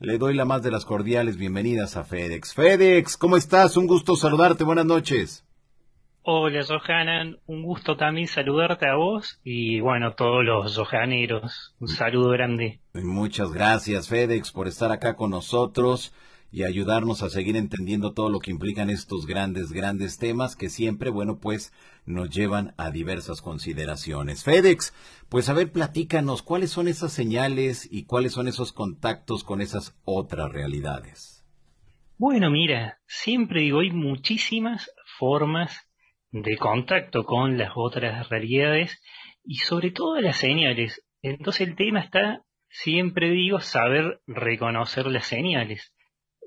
le doy la más de las cordiales bienvenidas a FedEx. FedEx, ¿cómo estás? Un gusto saludarte, buenas noches. Hola Johanan, un gusto también saludarte a vos y bueno, a todos los Johaneros, un saludo grande. Muchas gracias FedEx por estar acá con nosotros y ayudarnos a seguir entendiendo todo lo que implican estos grandes, grandes temas que siempre, bueno, pues nos llevan a diversas consideraciones. FedEx, pues a ver, platícanos, ¿cuáles son esas señales y cuáles son esos contactos con esas otras realidades? Bueno, mira, siempre digo, hay muchísimas formas de contacto con las otras realidades y sobre todo las señales. Entonces el tema está, siempre digo, saber reconocer las señales.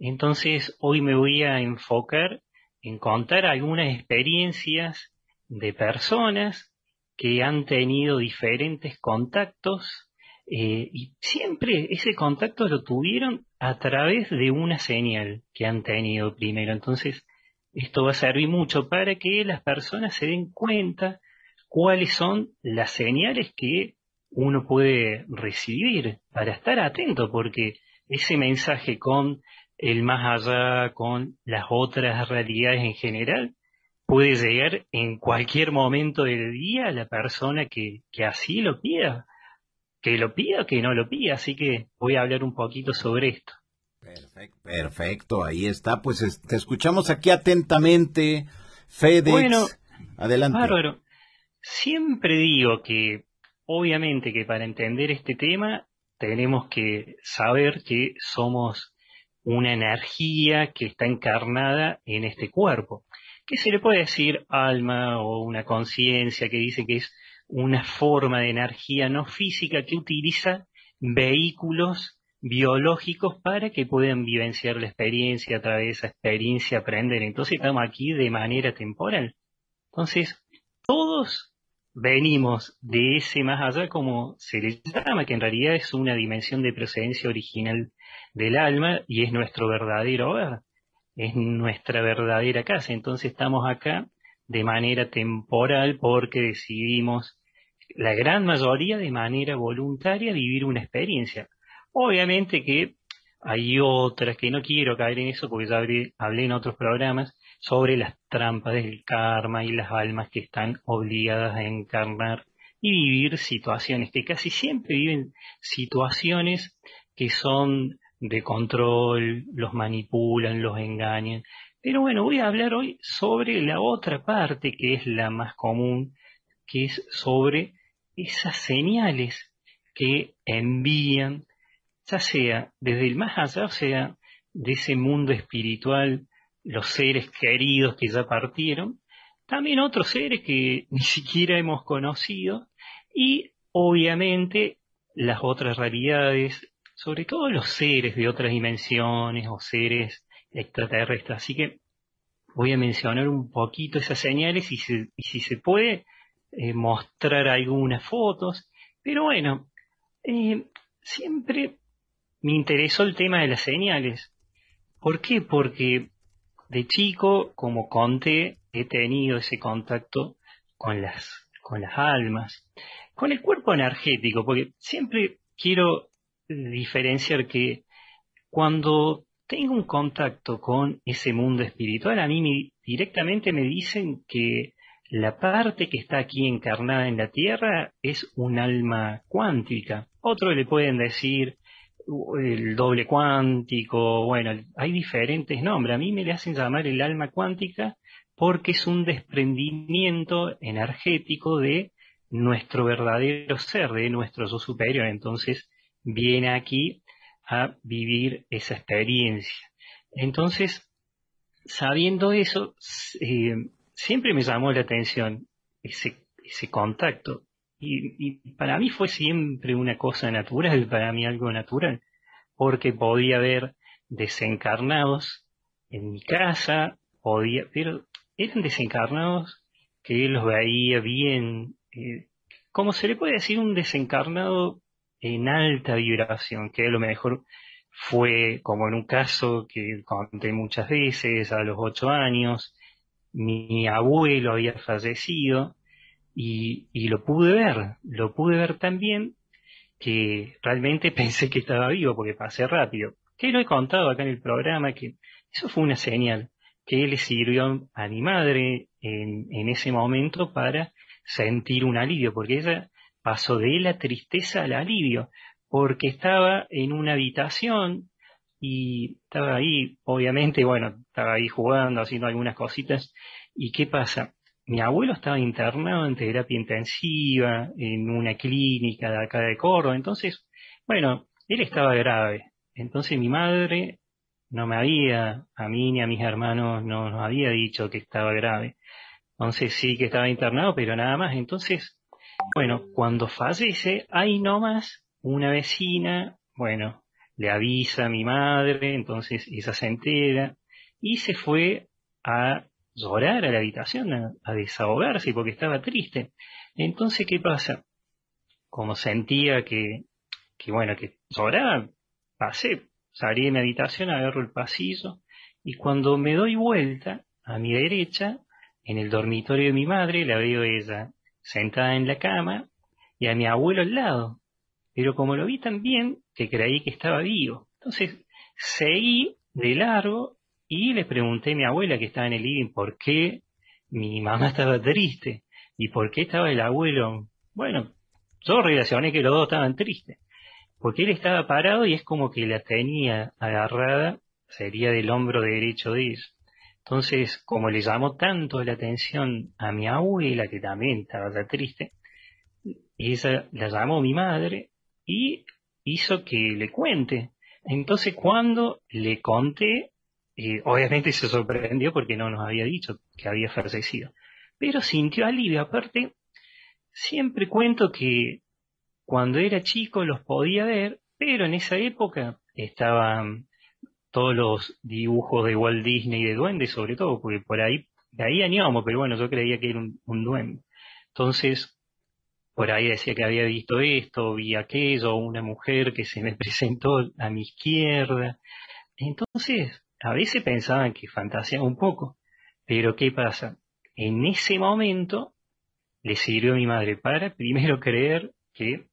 Entonces hoy me voy a enfocar en contar algunas experiencias de personas que han tenido diferentes contactos eh, y siempre ese contacto lo tuvieron a través de una señal que han tenido primero. Entonces esto va a servir mucho para que las personas se den cuenta cuáles son las señales que uno puede recibir para estar atento, porque ese mensaje con el más allá, con las otras realidades en general, puede llegar en cualquier momento del día a la persona que, que así lo pida, que lo pida o que no lo pida. Así que voy a hablar un poquito sobre esto. Perfecto, perfecto, ahí está. Pues te escuchamos aquí atentamente, FedEx. Bueno, adelante. Bárbaro. Siempre digo que, obviamente, que para entender este tema tenemos que saber que somos una energía que está encarnada en este cuerpo. ¿Qué se le puede decir alma o una conciencia que dice que es una forma de energía no física que utiliza vehículos biológicos para que puedan vivenciar la experiencia, a través de esa experiencia aprender. Entonces estamos aquí de manera temporal. Entonces, todos venimos de ese más allá como se le llama, que en realidad es una dimensión de presencia original del alma y es nuestro verdadero hogar, es nuestra verdadera casa. Entonces estamos acá de manera temporal porque decidimos la gran mayoría de manera voluntaria vivir una experiencia. Obviamente que hay otras que no quiero caer en eso porque ya hablé, en otros programas sobre las trampas del karma y las almas que están obligadas a encarnar y vivir situaciones, que casi siempre viven situaciones que son de control, los manipulan, los engañan. Pero bueno, voy a hablar hoy sobre la otra parte que es la más común, que es sobre esas señales que envían ya sea desde el más allá, o sea, de ese mundo espiritual, los seres queridos que ya partieron, también otros seres que ni siquiera hemos conocido y obviamente las otras realidades, sobre todo los seres de otras dimensiones o seres extraterrestres. Así que voy a mencionar un poquito esas señales y, si se puede eh, mostrar algunas fotos. Pero bueno, eh, siempre me interesó el tema de las señales. ¿Por qué? Porque de chico, como conté, he tenido ese contacto con las, con las almas, con el cuerpo energético, porque siempre quiero diferenciar que cuando tengo un contacto con ese mundo espiritual, a mí directamente me dicen que la parte que está aquí encarnada en la Tierra es un alma cuántica. Otros le pueden decir el doble cuántico, bueno, hay diferentes nombres. A mí me le hacen llamar el alma cuántica porque es un desprendimiento energético de nuestro verdadero ser, de nuestro yo superior. Entonces viene aquí a vivir esa experiencia. Entonces, sabiendo eso, eh, siempre me llamó la atención ese, ese contacto. Y, para mí fue siempre una cosa natural, para mí algo natural, porque podía ver desencarnados en mi casa, podía, pero eran desencarnados que los veía bien, eh, como se le puede decir un desencarnado en alta vibración, que a lo mejor fue como en un caso que conté muchas veces, a los ocho años, mi abuelo había fallecido y, y lo pude ver, lo pude ver también que realmente pensé que estaba vivo porque pasé rápido. que lo he contado acá en el programa, que eso fue una señal que le sirvió a mi madre en, en ese momento para sentir un alivio, porque ella pasó de la tristeza al alivio, porque estaba en una habitación y estaba ahí, obviamente, bueno, estaba ahí jugando, haciendo algunas cositas. ¿Y qué pasa? Mi abuelo estaba internado en terapia intensiva, en una clínica de acá de Córdoba, entonces, bueno, él estaba grave. Entonces mi madre no me había, a mí ni a mis hermanos, no nos había dicho que estaba grave. Entonces sí que estaba internado, pero nada más. Entonces, bueno, cuando fallece, ahí nomás una vecina, bueno, le avisa a mi madre, entonces ella se entera y se fue a llorar a la habitación, a, desahogarse porque estaba triste. Entonces, ¿qué pasa? Como sentía que, que bueno, que lloraba, pasé, salí de mi habitación, agarro el pasillo y cuando me doy vuelta a mi derecha, en el dormitorio de mi madre, la veo ella sentada en la cama y a mi abuelo al lado. Pero como lo vi tan bien, que creí que estaba vivo. Entonces seguí de largo y le pregunté a mi abuela que estaba en el living por qué mi mamá estaba triste y por qué estaba el abuelo. Bueno, yo relacioné que los dos estaban tristes. Porque él estaba parado y es como que la tenía agarrada, sería del hombro derecho de él. Entonces, como le llamó tanto la atención a mi abuela, que también estaba triste, ella la llamó mi madre y hizo que le cuente. Entonces, cuando le conté, eh, obviamente se sorprendió porque no nos había dicho que había fallecido. Pero sintió alivio. Aparte, siempre cuento que cuando era chico los podía ver, pero en esa época estaban todos los dibujos de Walt Disney y de duendes, sobre todo, porque por ahí, de ahí añamos, pero bueno, yo creía que era un, duende. Entonces, por ahí decía que había visto esto, vi aquello, una mujer que se me presentó a mi izquierda. Entonces, a veces pensaban que fantaseaba un poco, pero ¿qué pasa? En ese momento le sirvió a mi madre para primero creer que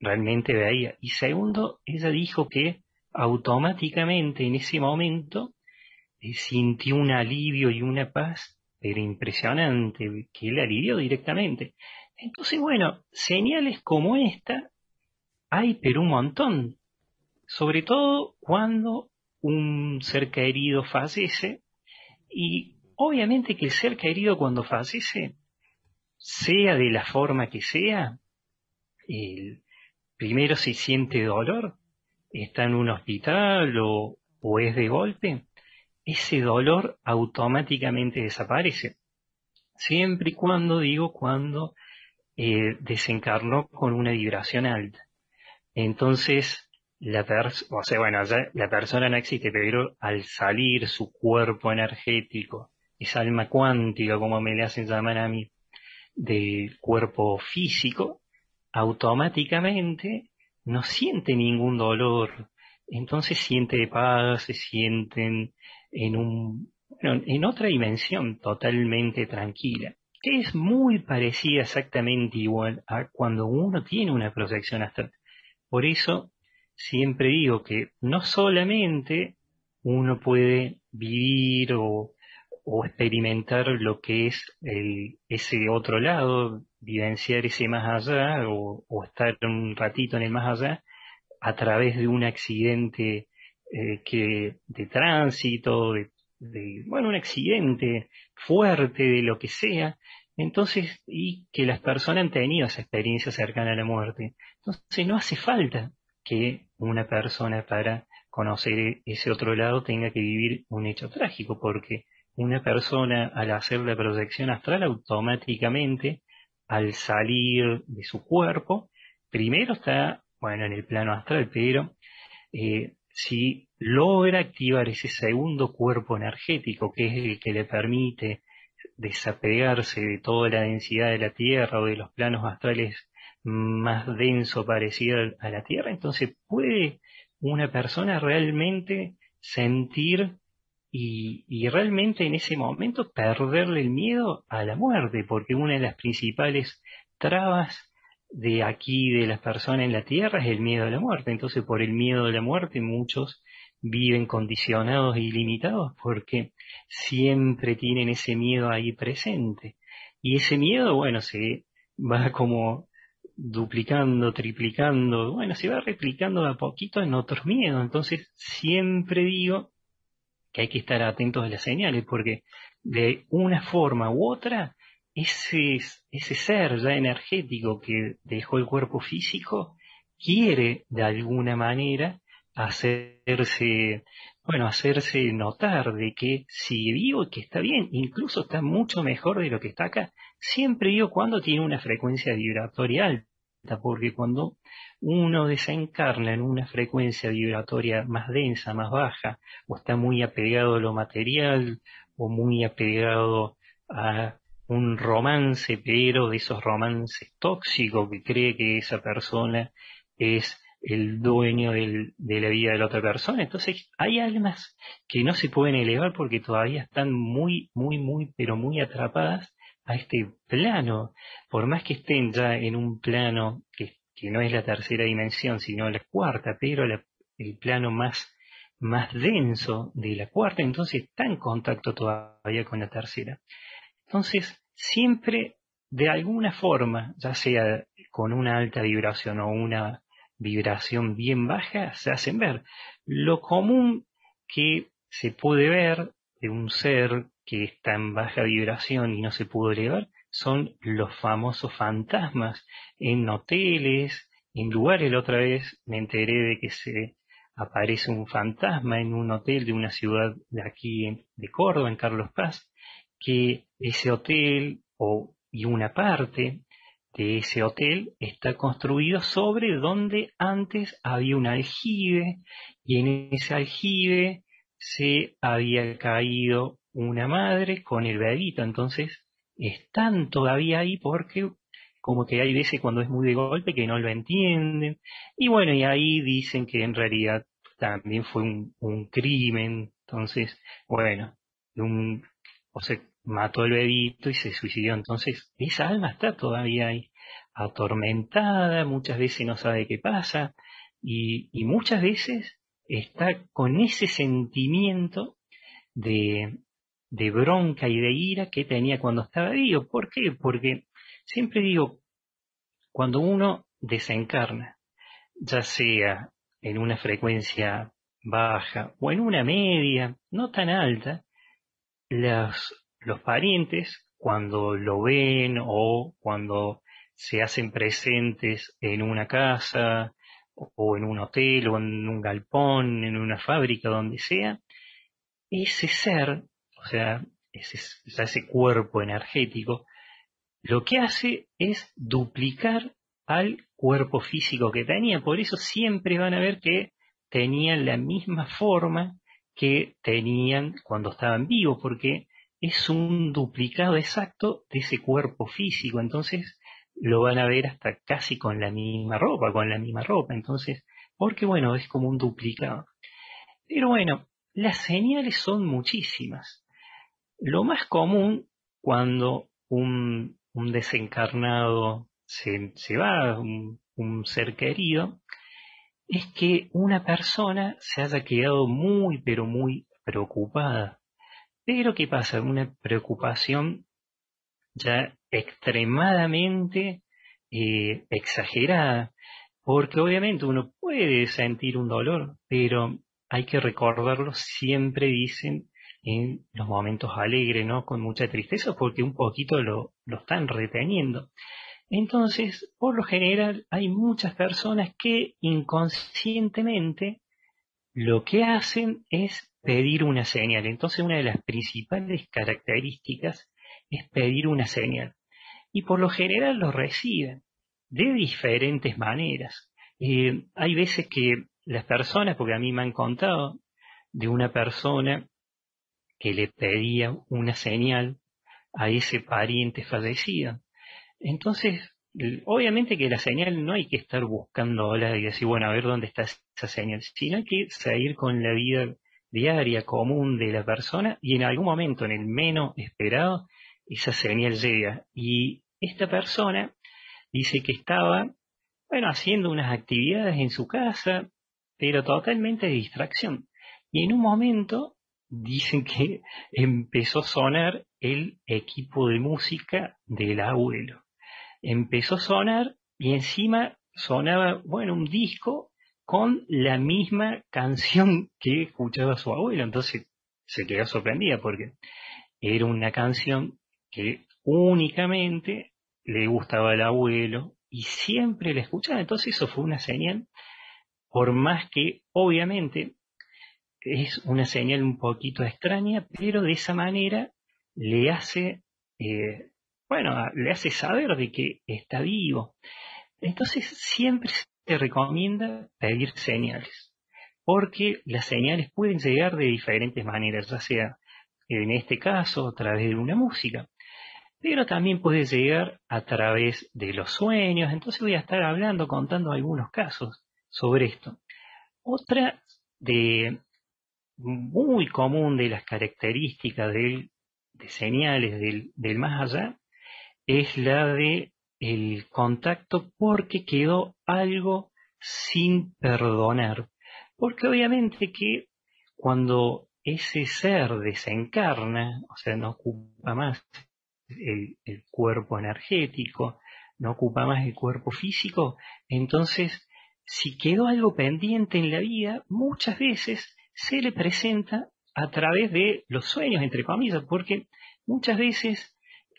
realmente veía y segundo, ella dijo que automáticamente en ese momento eh, sintió un alivio y una paz, pero impresionante, que le alivió directamente. Entonces, bueno, señales como esta hay, pero un montón. Sobre todo cuando un ser querido fallece y obviamente que el ser querido cuando fallece, sea de la forma que sea, primero se siente dolor, está en un hospital o, es de golpe, ese dolor automáticamente desaparece. Siempre y cuando, digo, cuando eh, desencarnó con una vibración alta. Entonces, la bueno, persona no existe, pero al salir su cuerpo energético, esa alma cuántica, como me le hacen llamar a mí, del cuerpo físico, automáticamente no siente ningún dolor, entonces siente paz, se sienten en un, en otra dimensión totalmente tranquila, que es muy parecida exactamente igual a cuando uno tiene una proyección astral. Por eso siempre digo que no solamente uno puede vivir o, experimentar lo que es ese otro lado vivenciar ese más allá o, estar un ratito en el más allá a través de un accidente eh, que de tránsito, de, bueno, un accidente fuerte, de lo que sea, entonces, y que las personas han tenido esa experiencia cercana a la muerte. Entonces no hace falta que una persona para conocer ese otro lado tenga que vivir un hecho trágico, porque una persona al hacer la proyección astral automáticamente al salir de su cuerpo, primero está, bueno, en el plano astral, pero eh, si logra activar ese segundo cuerpo energético, que es el que le permite desapegarse de toda la densidad de la Tierra o de los planos astrales más denso parecido a la Tierra, entonces puede una persona realmente sentir y, realmente en ese momento perderle el miedo a la muerte, porque una de las principales trabas de aquí, de las personas en la tierra, es el miedo a la muerte. Entonces, por el miedo a la muerte, muchos viven condicionados y limitados porque siempre tienen ese miedo ahí presente. Y ese miedo, bueno, se va como duplicando, triplicando, bueno, se va replicando de a poquito en otros miedos. Entonces, siempre digo que hay que estar atentos a las señales, porque de una forma u otra, ese, ese ser ya energético que dejó el cuerpo físico quiere de alguna manera hacerse, bueno, hacerse notar de que vivo y que está bien, incluso está mucho mejor de lo que está acá. Siempre digo cuando tiene una frecuencia vibratoria alta, porque cuando uno desencarna en una frecuencia vibratoria más densa, más baja, o está muy apegado a lo material, o muy apegado a un romance, pero de esos romances tóxicos que cree que esa persona es el dueño de la vida de la otra persona. Entonces hay almas que no se pueden elevar porque todavía están muy, muy, muy, pero muy atrapadas a este plano. Por más que estén ya en un plano que, no es la tercera dimensión, sino la cuarta, pero el plano más, más denso de la cuarta, entonces está en contacto todavía con la tercera. Entonces, siempre de alguna forma, ya sea con una alta vibración o una vibración bien baja se hacen ver. Lo común que se puede ver de un ser que está en baja vibración y no se pudo elevar son los famosos fantasmas en hoteles, en lugares. La otra vez me enteré de que se aparece un fantasma en un hotel de una ciudad de aquí de Córdoba, en Carlos Paz, que ese hotel o y una parte de ese hotel está construido sobre donde antes había un aljibe y en ese aljibe se había caído una madre con el bebito. Entonces están todavía ahí porque como que hay veces cuando es muy de golpe que no lo entienden. Y bueno, y ahí dicen que en realidad también fue un, crimen. Entonces, bueno, un, o sea, mató al bebito y se suicidó. Entonces, esa alma está todavía ahí, atormentada, muchas veces no sabe qué pasa y, muchas veces está con ese sentimiento de, de bronca y de ira que tenía cuando estaba vivo. ¿Por qué? Porque siempre digo, cuando uno desencarna, ya sea en una frecuencia baja o en una media, no tan alta, las los parientes, cuando lo ven o cuando se hacen presentes en una casa o en un hotel o en un galpón, en una fábrica, donde sea, ese ser, o sea, ese, cuerpo energético, lo que hace es duplicar al cuerpo físico que tenía. Por eso siempre van a ver que tenían la misma forma que tenían cuando estaban vivos, porque es un duplicado exacto de ese cuerpo físico, entonces lo van a ver hasta casi con la misma ropa, con la misma ropa, entonces, porque bueno, es como un duplicado. Pero bueno, las señales son muchísimas. Lo más común cuando un, desencarnado se, va, un, un ser querido, es que una persona se haya quedado muy, pero muy preocupada pero ¿qué pasa? Una preocupación ya extremadamente eh, exagerada, porque obviamente uno puede sentir un dolor, pero hay que recordarlo, siempre dicen, en los momentos alegres, ¿no? Con mucha tristeza, porque un poquito lo, lo están reteniendo. Entonces, por lo general, hay muchas personas que inconscientemente lo que hacen es pedir una señal. Entonces una de las principales características es pedir una señal. Y por lo general lo reciben de diferentes maneras. Eh, hay veces que las personas, porque a mí me han contado de una persona que le pedía una señal a ese pariente fallecido. Entonces, obviamente que la señal no hay que estar buscándola y decir, bueno, a ver dónde está esa señal, sino hay que seguir con la vida diaria, común de la persona y en algún momento, en el menos esperado, esa señal llega. Y esta persona dice que estaba, bueno, haciendo unas actividades en su casa, pero totalmente de distracción. Y en un momento dicen que empezó a sonar el equipo de música del abuelo. Empezó a sonar y encima sonaba, bueno, un disco con la misma canción que escuchaba su abuelo. Entonces se quedó sorprendida porque era una canción que únicamente le gustaba al abuelo y siempre la escuchaba. Entonces eso fue una señal, por más que obviamente es una señal un poquito extraña, pero de esa manera le hace, eh, bueno, le hace saber de que está vivo. Entonces siempre se recomienda pedir señales, porque las señales pueden llegar de diferentes maneras, ya sea en este caso a través de una música, pero también puede llegar a través de los sueños. Entonces voy a estar hablando, contando algunos casos sobre esto. Otra de muy común de las características de señales del más allá es la de el contacto porque quedó algo sin perdonar. Porque obviamente que cuando ese ser desencarna, o sea, no ocupa más el, cuerpo energético, no ocupa más el cuerpo físico, entonces si quedó algo pendiente en la vida, muchas veces se le presenta a través de los sueños, entre comillas, porque muchas veces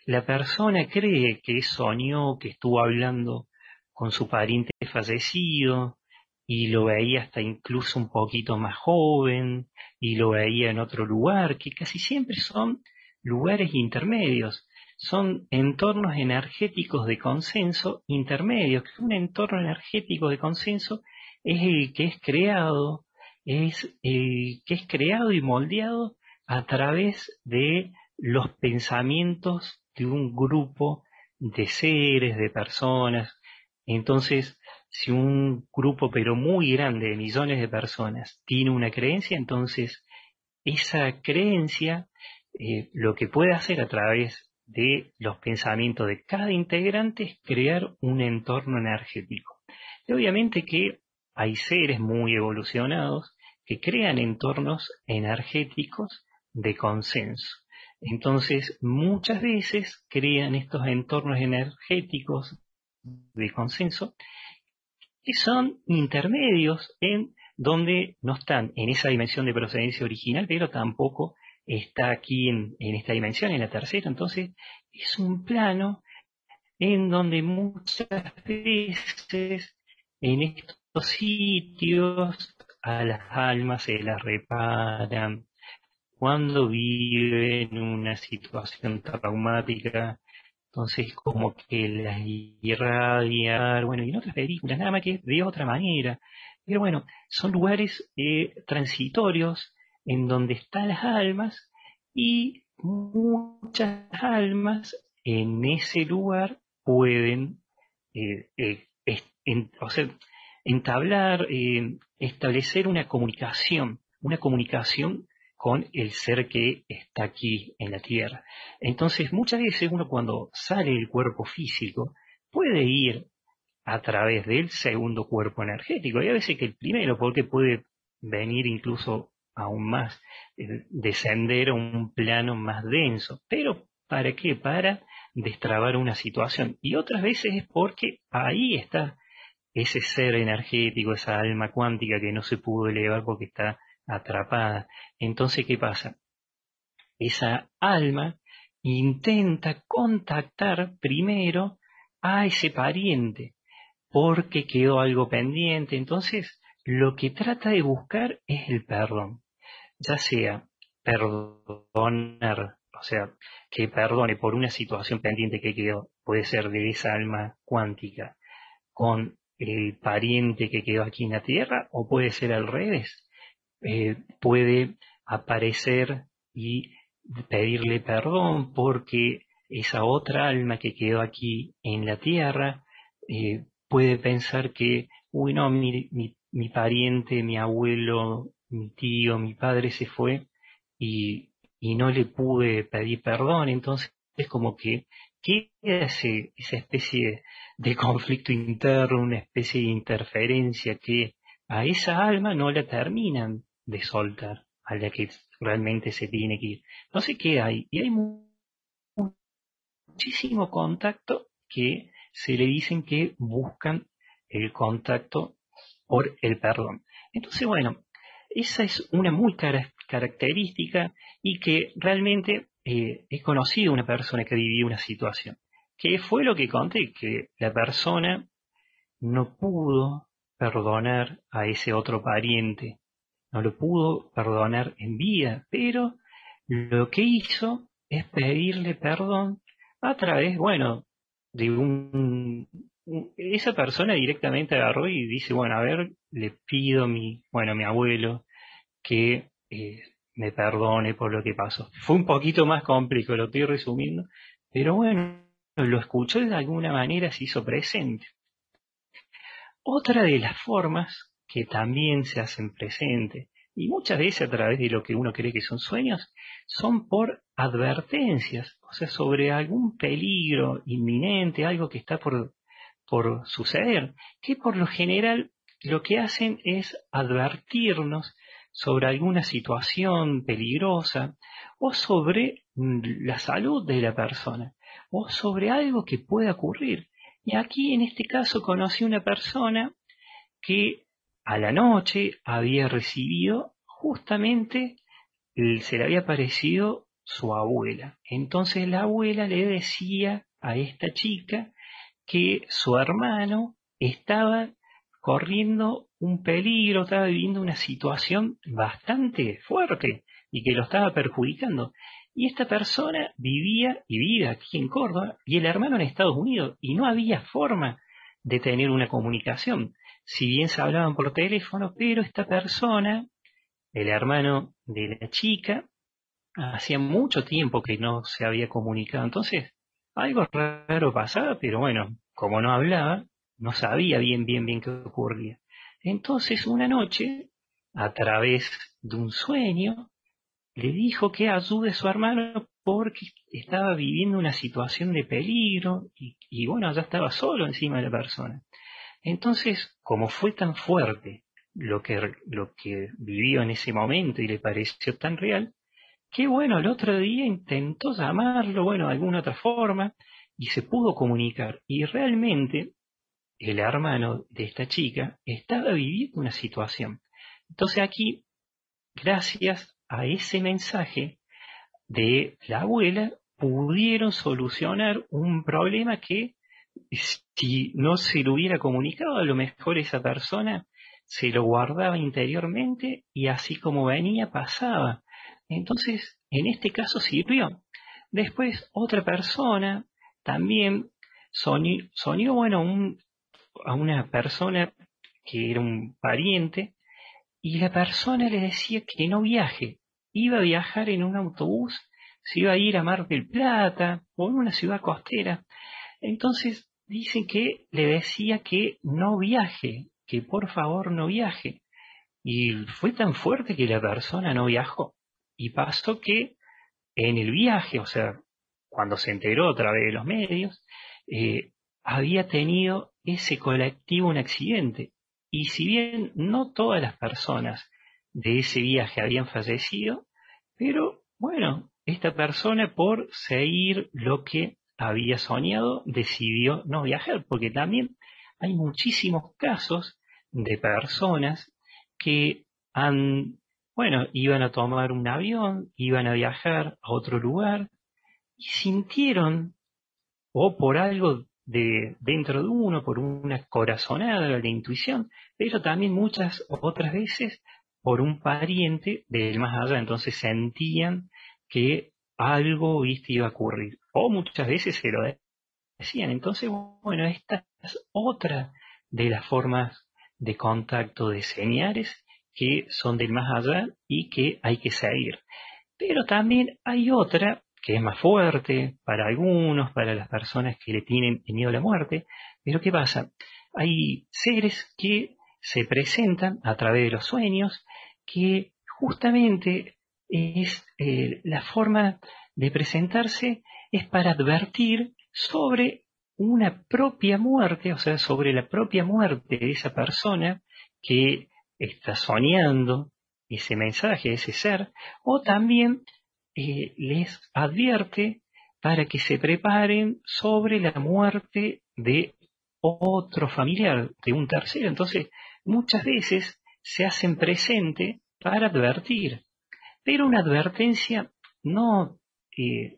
la persona cree que soñó, que estuvo hablando con su pariente fallecido y lo veía hasta incluso un poquito más joven y lo veía en otro lugar, que casi siempre son lugares intermedios, son entornos energéticos de consenso intermedios. Un entorno energético de consenso es el que es creado, es el que es creado y moldeado a través de los pensamientos de un grupo de seres, de personas. Entonces, si un grupo pero muy grande de millones de personas tiene una creencia, entonces esa creencia eh, lo que puede hacer a través de los pensamientos de cada integrante es crear un entorno energético. Y obviamente que hay seres muy evolucionados que crean entornos energéticos de consenso. Entonces, muchas veces crean estos entornos energéticos de consenso que son intermedios en donde no están en esa dimensión de procedencia original, pero tampoco está aquí en, esta dimensión, en la tercera. Entonces, es un plano en donde muchas veces en estos sitios a las almas se las reparan, cuando vive en una situación traumática, entonces como que las irradiar, bueno, y en otras películas, nada más que de otra manera. Pero bueno, son lugares eh, transitorios en donde están las almas y muchas almas en ese lugar pueden eh, eh, o sea, entablar, establecer una comunicación, una comunicación con el ser que está aquí en la Tierra. Entonces, muchas veces uno cuando sale del cuerpo físico puede ir a través del segundo cuerpo energético, y a veces que el primero, porque puede venir incluso aún más, eh, descender a un plano más denso. Pero, ¿para qué? Para destrabar una situación. Y otras veces es porque ahí está ese ser energético, esa alma cuántica que no se pudo elevar porque está atrapada. Entonces, ¿qué pasa? Esa alma intenta contactar primero a ese pariente porque quedó algo pendiente. Entonces, lo que trata de buscar es el perdón, ya sea perdonar, o sea, que perdone por una situación pendiente que quedó, puede ser de esa alma cuántica, con el pariente que quedó aquí en la tierra, o puede ser al revés, eh, puede aparecer y pedirle perdón porque esa otra alma que quedó aquí en la tierra eh, puede pensar que, uy, no, mi, mi, pariente, mi abuelo, mi tío, mi padre se fue y, y no le pude pedir perdón, entonces es como que queda ese, esa especie de conflicto interno, una especie de interferencia que a esa alma no la terminan de soltar, a la que realmente se tiene que ir. No sé qué hay, y hay muchísimo contacto que se le dicen que buscan el contacto por el perdón. Entonces, bueno, esa es una muy característica y que realmente eh, he conocido una persona que vivió una situación. Que fue lo que conté, que la persona no pudo perdonar a ese otro pariente, no lo pudo perdonar en vida, pero lo que hizo es pedirle perdón a través, bueno, de un, esa persona directamente agarró y dice, bueno, a ver, le pido a mi, bueno, mi abuelo que eh, me perdone por lo que pasó. Fue un poquito más complejo, lo estoy resumiendo, pero bueno, lo escuchó de alguna manera, se hizo presente. Otra de las formas que también se hacen presente, y muchas veces a través de lo que uno cree que son sueños, son por advertencias, o sea, sobre algún peligro inminente, algo que está por, por suceder, que por lo general lo que hacen es advertirnos sobre alguna situación peligrosa o sobre mm, la salud de la persona o sobre algo que pueda ocurrir. Y aquí en este caso conocí una persona que a la noche había recibido justamente, se le había aparecido su abuela. Entonces la abuela le decía a esta chica que su hermano estaba corriendo un peligro, estaba viviendo una situación bastante fuerte y que lo estaba perjudicando. Y esta persona vivía y vive aquí en Córdoba y el hermano en Estados Unidos y no había forma de tener una comunicación. Si bien se hablaban por teléfono, pero esta persona, el hermano de la chica, hacía mucho tiempo que no se había comunicado. Entonces, algo raro pasaba, pero bueno, como no hablaba, no sabía bien, bien, bien qué ocurría. Entonces una noche, a través de un sueño, le dijo que ayude a su hermano porque estaba viviendo una situación de peligro y, bueno, ya estaba solo encima de la persona. Entonces, como fue tan fuerte lo que, vivió en ese momento y le pareció tan real, que bueno, el otro día intentó llamarlo, bueno, de alguna otra forma, y se pudo comunicar. Y realmente el hermano de esta chica estaba viviendo una situación. Entonces aquí, gracias a ese mensaje de la abuela, pudieron solucionar un problema que si no se lo hubiera comunicado, a lo mejor esa persona se lo guardaba interiormente y así como venía pasaba. Entonces, en este caso sirvió. Después, otra persona también soñó, bueno, un, a una persona que era un pariente y la persona le decía que no viaje, iba a viajar en un autobús, se iba a ir a Mar del Plata o en una ciudad costera. Entonces dicen que le decía que no viaje, que por favor no viaje. Y fue tan fuerte que la persona no viajó. Y pasó que en el viaje, o sea, cuando se enteró a través de los medios, eh, había tenido ese colectivo un accidente. Y si bien no todas las personas de ese viaje habían fallecido, pero bueno, esta persona por seguir lo que había soñado decidió no viajar, porque también hay muchísimos casos de personas que han, bueno, iban a tomar un avión, iban a viajar a otro lugar y sintieron, o por algo de dentro de uno, por una corazonada de intuición, pero también muchas otras veces por un pariente del más allá, entonces sentían que algo ¿viste? iba a ocurrir, o muchas veces se lo decían. Entonces, bueno, esta es otra de las formas de contacto de señales que son del más allá y que hay que seguir. Pero también hay otra que es más fuerte para algunos, para las personas que le tienen miedo a la muerte. Pero ¿qué pasa? Hay seres que se presentan a través de los sueños, que justamente es eh, la forma de presentarse es para advertir sobre una propia muerte, o sea, sobre la propia muerte de esa persona que está soñando ese mensaje, ese ser, o también eh, les advierte para que se preparen sobre la muerte de otro familiar, de un tercero. Entonces, muchas veces se hacen presente para advertir, pero una advertencia no, eh,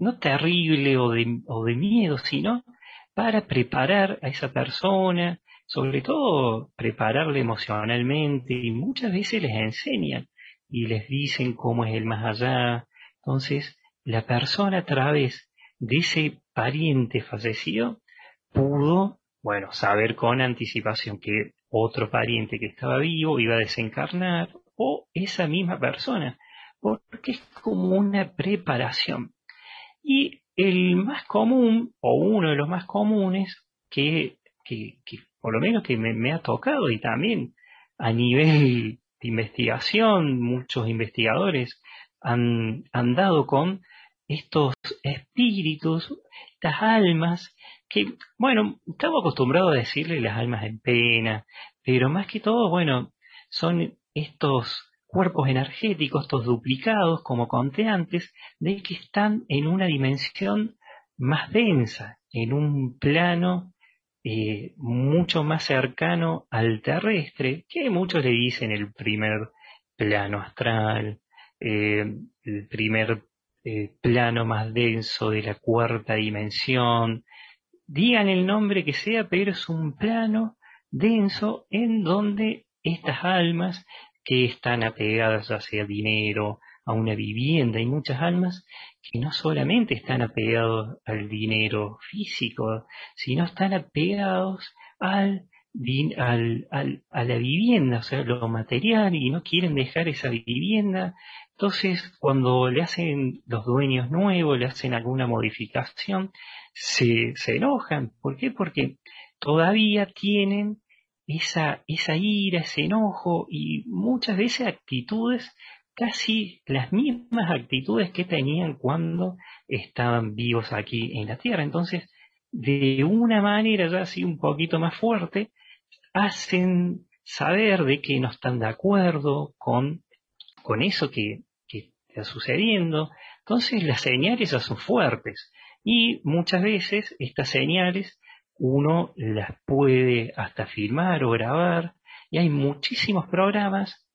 no terrible o de, o de miedo, sino para preparar a esa persona, sobre todo prepararle emocionalmente, y muchas veces les enseñan y les dicen cómo es el más allá. Entonces, la persona a través de ese pariente fallecido pudo, bueno, saber con anticipación que otro pariente que estaba vivo iba a desencarnar o esa misma persona, porque es como una preparación. Y el más común, o uno de los más comunes, que, que, por lo menos que me, ha tocado y también a nivel de investigación, muchos investigadores han, han dado con estos espíritus, estas almas que, bueno, estamos acostumbrados a decirle las almas en pena, pero más que todo, bueno, son estos cuerpos energéticos, estos duplicados, como conté antes, de que están en una dimensión más densa, en un plano eh, mucho más cercano al terrestre, que muchos le dicen el primer plano astral, eh, el primer eh, plano más denso de la cuarta dimensión, digan el nombre que sea, pero es un plano denso en donde estas almas que están apegadas hacia dinero, a una vivienda, y muchas almas que no solamente están apegados al dinero físico, sino están apegados al, al, al, a la vivienda, o sea, lo material, y no quieren dejar esa vivienda. Entonces, cuando le hacen los dueños nuevos, le hacen alguna modificación, se, se enojan. ¿Por qué? Porque todavía tienen esa, esa ira, ese enojo y muchas veces actitudes, casi las mismas actitudes que tenían cuando estaban vivos aquí en la tierra. Entonces, de una manera ya así un poquito más fuerte, hacen saber de que no están de acuerdo con, con eso que, que está sucediendo. Entonces las señales ya son fuertes. Y muchas veces estas señales uno las puede hasta filmar o grabar y hay muchísimos programas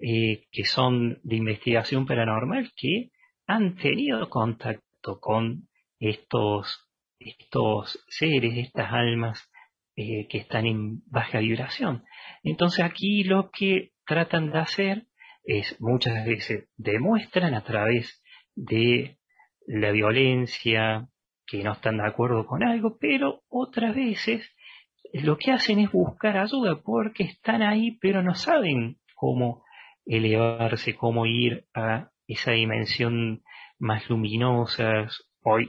eh, que son de investigación paranormal que han tenido contacto con estos, estos seres, estas almas eh, que están en baja vibración. Entonces aquí lo que tratan de hacer es muchas veces demuestran a través de la violencia, que no están de acuerdo con algo, pero otras veces lo que hacen es buscar ayuda porque están ahí, pero no saben cómo elevarse, cómo ir a esa dimensión más luminosa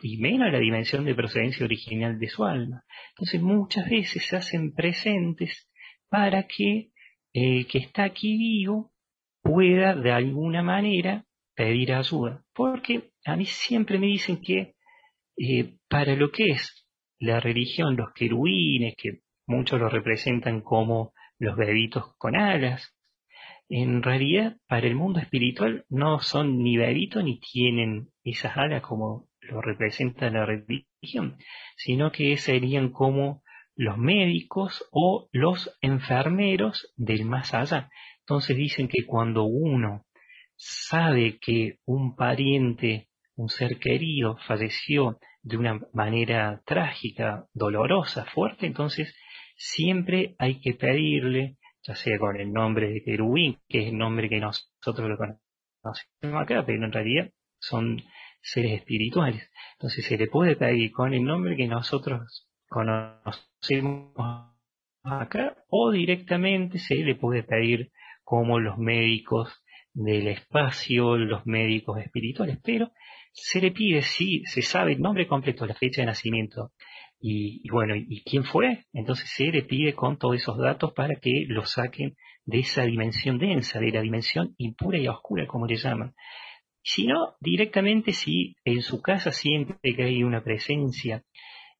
y menos a la dimensión de procedencia original de su alma. Entonces muchas veces se hacen presentes para que el que está aquí vivo pueda de alguna manera pedir ayuda. Porque a mí siempre me dicen que eh, para lo que es la religión, los querubines, que muchos lo representan como los bebitos con alas, en realidad para el mundo espiritual no son ni bebitos ni tienen esas alas como lo representa la religión, sino que serían como los médicos o los enfermeros del más allá. Entonces dicen que cuando uno sabe que un pariente, un ser querido, falleció de una manera trágica, dolorosa, fuerte, entonces siempre hay que pedirle, ya sea con el nombre de querubín, que es el nombre que nosotros lo conocemos acá, pero en realidad son seres espirituales. Entonces se le puede pedir con el nombre que nosotros conocemos acá o directamente se le puede pedir como los médicos del espacio, los médicos espirituales, pero se le pide si se sabe el nombre completo, la fecha de nacimiento y, bueno, ¿y quién fue? Entonces se le pide con todos esos datos para que lo saquen de esa dimensión densa, de la dimensión impura y oscura, como le llaman. Si no, directamente si en su casa siempre que hay una presencia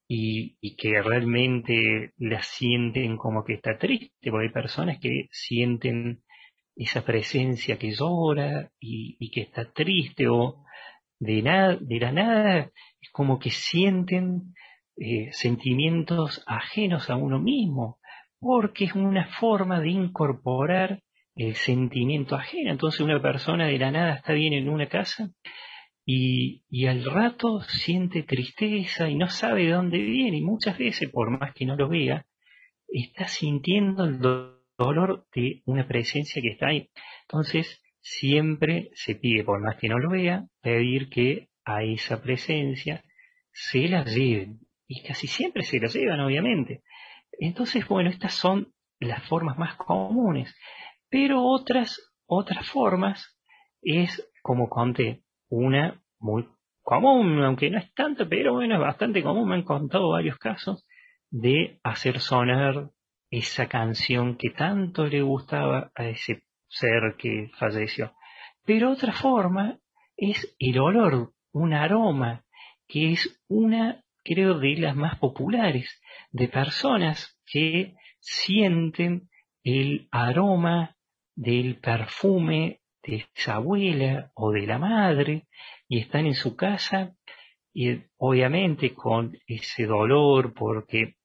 y, y, que realmente la sienten como que está triste, porque hay personas que sienten esa presencia que llora y, que está triste o de, de la nada es como que sienten eh, sentimientos ajenos a uno mismo, porque es una forma de incorporar el sentimiento ajeno. Entonces una persona de la nada está bien en una casa y, y, al rato siente tristeza y no sabe de dónde viene y muchas veces, por más que no lo vea, está sintiendo el dolor de una presencia que está ahí. Entonces, siempre se pide, por más que no lo vea, pedir que a esa presencia se la lleven. Y casi siempre se la llevan, obviamente. Entonces, bueno, estas son las formas más comunes. Pero otras, otras formas es, como conté, una muy común, aunque no es tanto, pero bueno, es bastante común. Me han contado varios casos de hacer sonar esa canción que tanto le gustaba a ese ser que falleció. Pero otra forma es el olor, un aroma, que es una, creo, de las más populares, de personas que sienten el aroma del perfume de esa abuela o de la madre y están en su casa y obviamente con ese dolor porque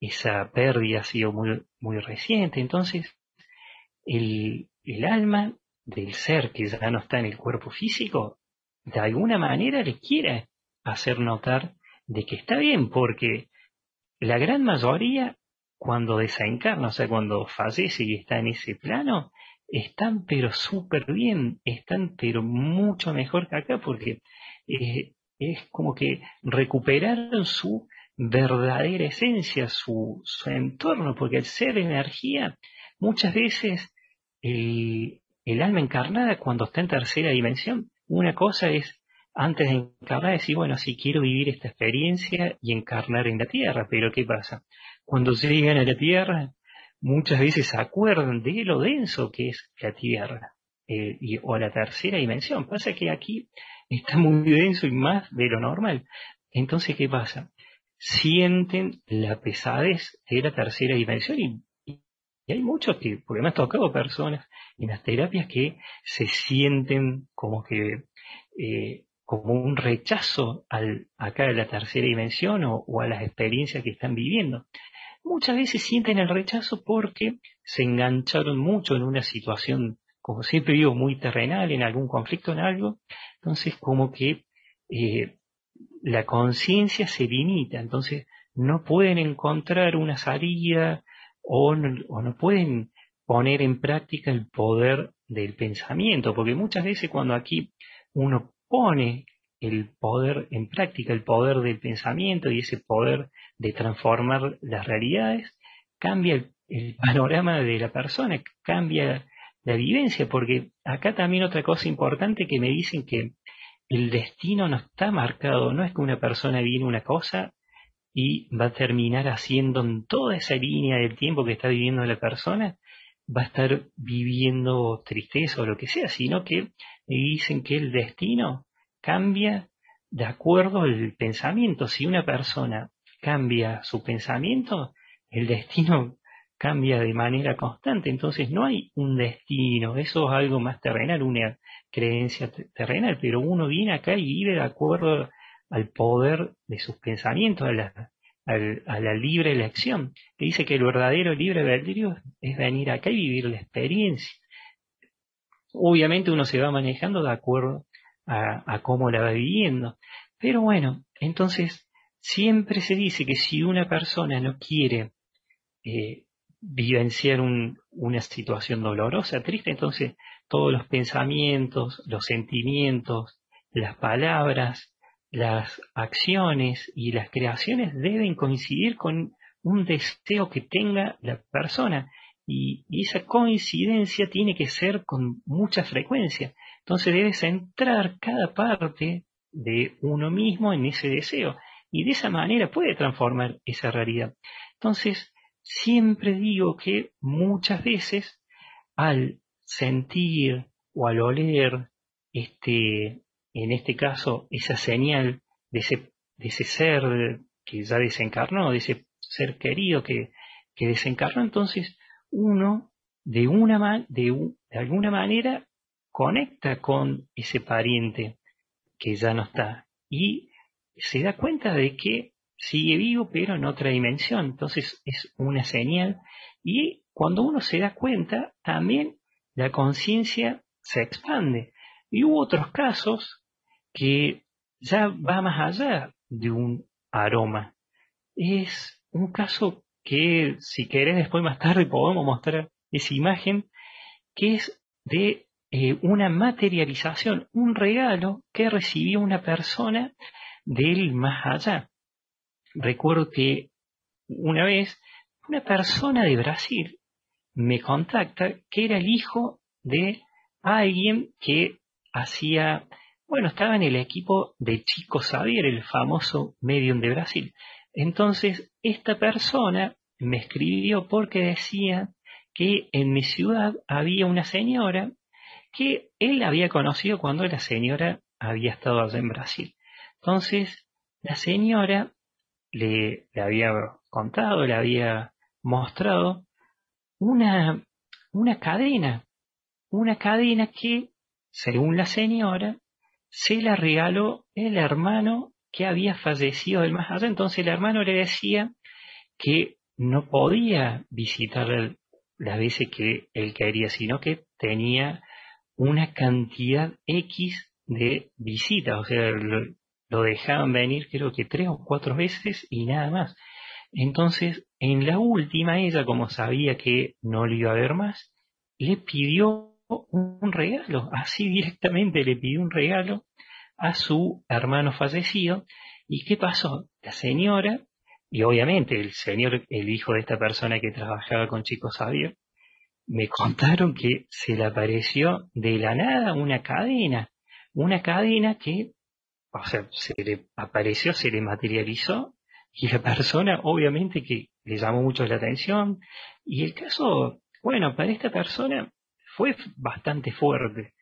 esa pérdida ha sido muy, muy reciente. Entonces, el, el alma del ser que ya no está en el cuerpo físico, de alguna manera le quiere hacer notar de que está bien, porque la gran mayoría, cuando desencarna, o sea, cuando fallece y está en ese plano, están pero súper bien, están pero mucho mejor que acá, porque eh, es como que recuperaron su verdadera esencia, su, su entorno, porque el ser energía, muchas veces el, el alma encarnada cuando está en tercera dimensión, una cosa es antes de encarnar decir, bueno, si quiero vivir esta experiencia y encarnar en la Tierra, pero ¿qué pasa? Cuando llegan a la Tierra, muchas veces se acuerdan de lo denso que es la Tierra eh, y, o la tercera dimensión. Pasa que aquí está muy denso y más de lo normal. Entonces, ¿qué pasa? sienten la pesadez de la tercera dimensión y, hay muchos que, porque me han tocado personas en las terapias que se sienten como que eh, como un rechazo al, acá de la tercera dimensión o, o, a las experiencias que están viviendo. Muchas veces sienten el rechazo porque se engancharon mucho en una situación, como siempre digo, muy terrenal, en algún conflicto, en algo. Entonces, como que eh, la conciencia se limita, entonces no pueden encontrar una salida o no, o no pueden poner en práctica el poder del pensamiento, porque muchas veces cuando aquí uno pone el poder en práctica, el poder del pensamiento y ese poder de transformar las realidades, cambia el, el, panorama de la persona, cambia la vivencia, porque acá también otra cosa importante que me dicen que el destino no está marcado, no es que una persona viene una cosa y va a terminar haciendo en toda esa línea del tiempo que está viviendo la persona, va a estar viviendo tristeza o lo que sea, sino que dicen que el destino cambia de acuerdo al pensamiento. Si una persona cambia su pensamiento, el destino cambia de manera constante. Entonces no hay un destino, eso es algo más terrenal, una creencia terrenal, pero uno viene acá y vive de acuerdo al poder de sus pensamientos, a la, a la libre elección, que dice que el verdadero libre albedrío es venir acá y vivir la experiencia. Obviamente uno se va manejando de acuerdo a, cómo la va viviendo, pero bueno, entonces siempre se dice que si una persona no quiere eh, vivenciar una situación dolorosa, triste, entonces todos los pensamientos, los sentimientos, las palabras, las acciones y las creaciones deben coincidir con un deseo que tenga la persona y, esa coincidencia tiene que ser con mucha frecuencia. Entonces debe centrar cada parte de uno mismo en ese deseo y de esa manera puede transformar esa realidad. Entonces, siempre digo que muchas veces al sentir o al oler este, en este caso, esa señal de ese, de ese ser que ya desencarnó, de ese ser querido que, que desencarnó, entonces uno de una, de de alguna manera conecta con ese pariente que ya no está y se da cuenta de que sigue vivo pero en otra dimensión. Entonces es una señal y cuando uno se da cuenta también la conciencia se expande. Y hubo otros casos que ya va más allá de un aroma. Es un caso que si querés después más tarde podemos mostrar esa imagen que es de eh, una materialización, un regalo que recibió una persona del más allá. Recuerdo que una vez una persona de Brasil me contacta que era el hijo de alguien que hacía, bueno, estaba en el equipo de Chico Xavier, el famoso medium de Brasil. Entonces, esta persona me escribió porque decía que en mi ciudad había una señora que él había conocido cuando la señora había estado allá en Brasil. Entonces, la señora le, le había contado, le había mostrado una, una cadena, una cadena que, según la señora, se la regaló el hermano que había fallecido del más allá. Entonces el hermano le decía que no podía visitar las veces que él quería, sino que tenía una cantidad X de visitas, o sea, lo, dejaban venir creo que tres o cuatro veces y nada más. Entonces, en la última, ella, como sabía que no lo iba a ver más, le pidió un regalo, así directamente le pidió un regalo a su hermano fallecido. ¿Y qué pasó? La señora, y obviamente el señor, el hijo de esta persona que trabajaba con Chico Sabio, me contaron que se le apareció de la nada una cadena, una cadena que, o sea, se le apareció, se le materializó y la persona obviamente que le llamó mucho la atención y el caso, bueno, para esta persona fue bastante fuerte.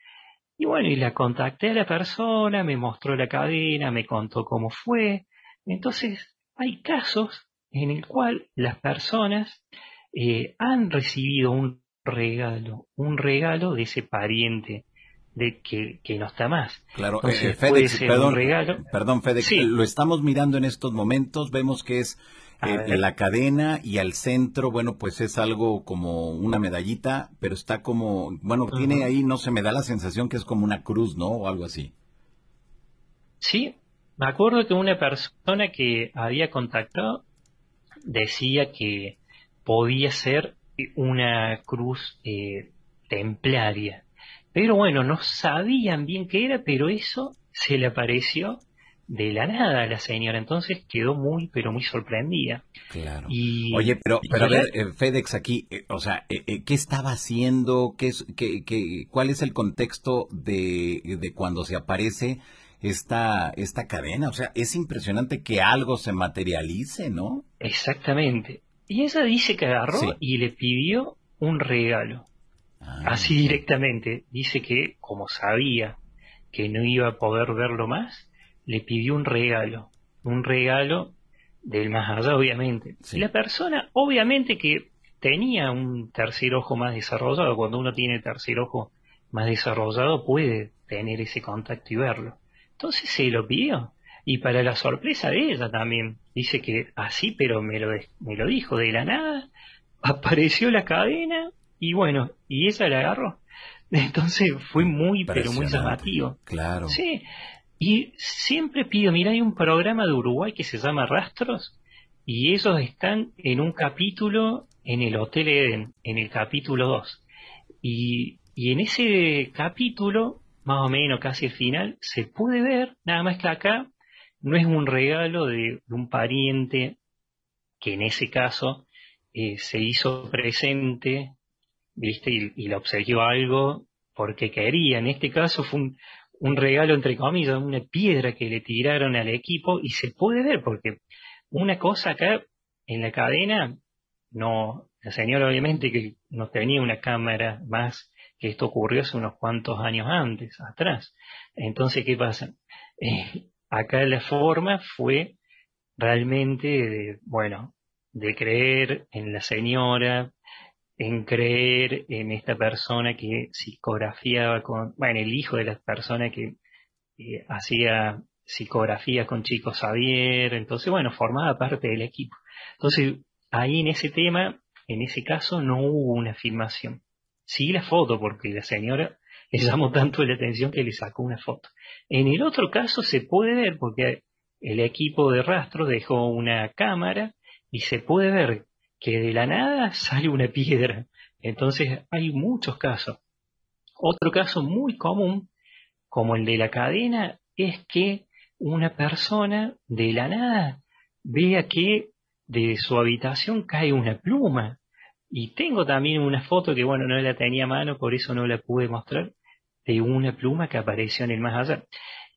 Y bueno, y la contacté a la persona, me mostró la cadena, me contó cómo fue. Entonces, hay casos en el cual las personas eh, han recibido un regalo, un regalo de ese pariente de que, que no está más. Claro, eh, Fedex, perdón, regalo. perdón, Fedex, lo estamos mirando en estos momentos, vemos que es eh, la cadena y al centro, bueno, pues es algo como una medallita, pero está como, bueno, tiene ahí, no se me da la sensación que es como una cruz, ¿no? O algo así. Sí, me acuerdo que una persona que había contactado decía que podía ser una cruz eh, templaria. Pero bueno, no sabían bien qué era, pero eso se le apareció de la nada la señora. Entonces quedó muy, pero muy sorprendida. Claro. Oye, pero, pero a ver, eh, FedEx aquí, eh, o sea, ¿qué estaba haciendo? ¿Qué, es, qué, qué, ¿Cuál es el contexto de, de cuando se aparece esta, esta cadena? O sea, es impresionante que algo se materialice, ¿no? Exactamente. Y ella dice que agarró y le pidió un regalo. Ah, Así directamente. Dice que, como sabía que no iba a poder verlo más, le pidió un regalo. Un regalo del más allá, obviamente. Y la persona, obviamente que tenía un tercer ojo más desarrollado. Cuando uno tiene tercer ojo más desarrollado, puede tener ese contacto y verlo. Entonces se lo pidió. Y para la sorpresa de ella también, dice que así, pero me lo, me lo dijo de la nada, apareció la cadena y bueno, y ella la agarró. Entonces fue muy, pero muy llamativo. Claro. Sí, y siempre pido, mira, hay un programa de Uruguay que se llama Rastros y ellos están en un capítulo en el Hotel Eden, en el capítulo 2. Y, y en ese capítulo, más o menos casi el final, se puede ver, nada más que acá, no es un regalo de, un pariente que en ese caso eh, se hizo presente, viste, y, y, le obsequió algo porque quería. En este caso fue un, un regalo, entre comillas, una piedra que le tiraron al equipo y se puede ver porque una cosa acá en la cadena, no, la señora obviamente que no tenía una cámara más que esto ocurrió hace unos cuantos años antes, atrás. Entonces, ¿qué pasa? Eh, Acá la forma fue realmente de, bueno, de creer en la señora, en creer en esta persona que psicografiaba con, bueno, el hijo de la persona que hacía psicografía con Chico Xavier, entonces, bueno, formaba parte del equipo. Entonces, ahí en ese tema, en ese caso, no hubo una filmación. Sí la foto, porque la señora le llamó tanto la atención que le sacó una foto. En el otro caso se puede ver, porque el equipo de rastro dejó una cámara y se puede ver que de la nada sale una piedra. Entonces hay muchos casos. Otro caso muy común, como el de la cadena, es que una persona de la nada vea que de su habitación cae una pluma. Y tengo también una foto que, bueno, no la tenía a mano, por eso no la pude mostrar, de una pluma que apareció en el más allá.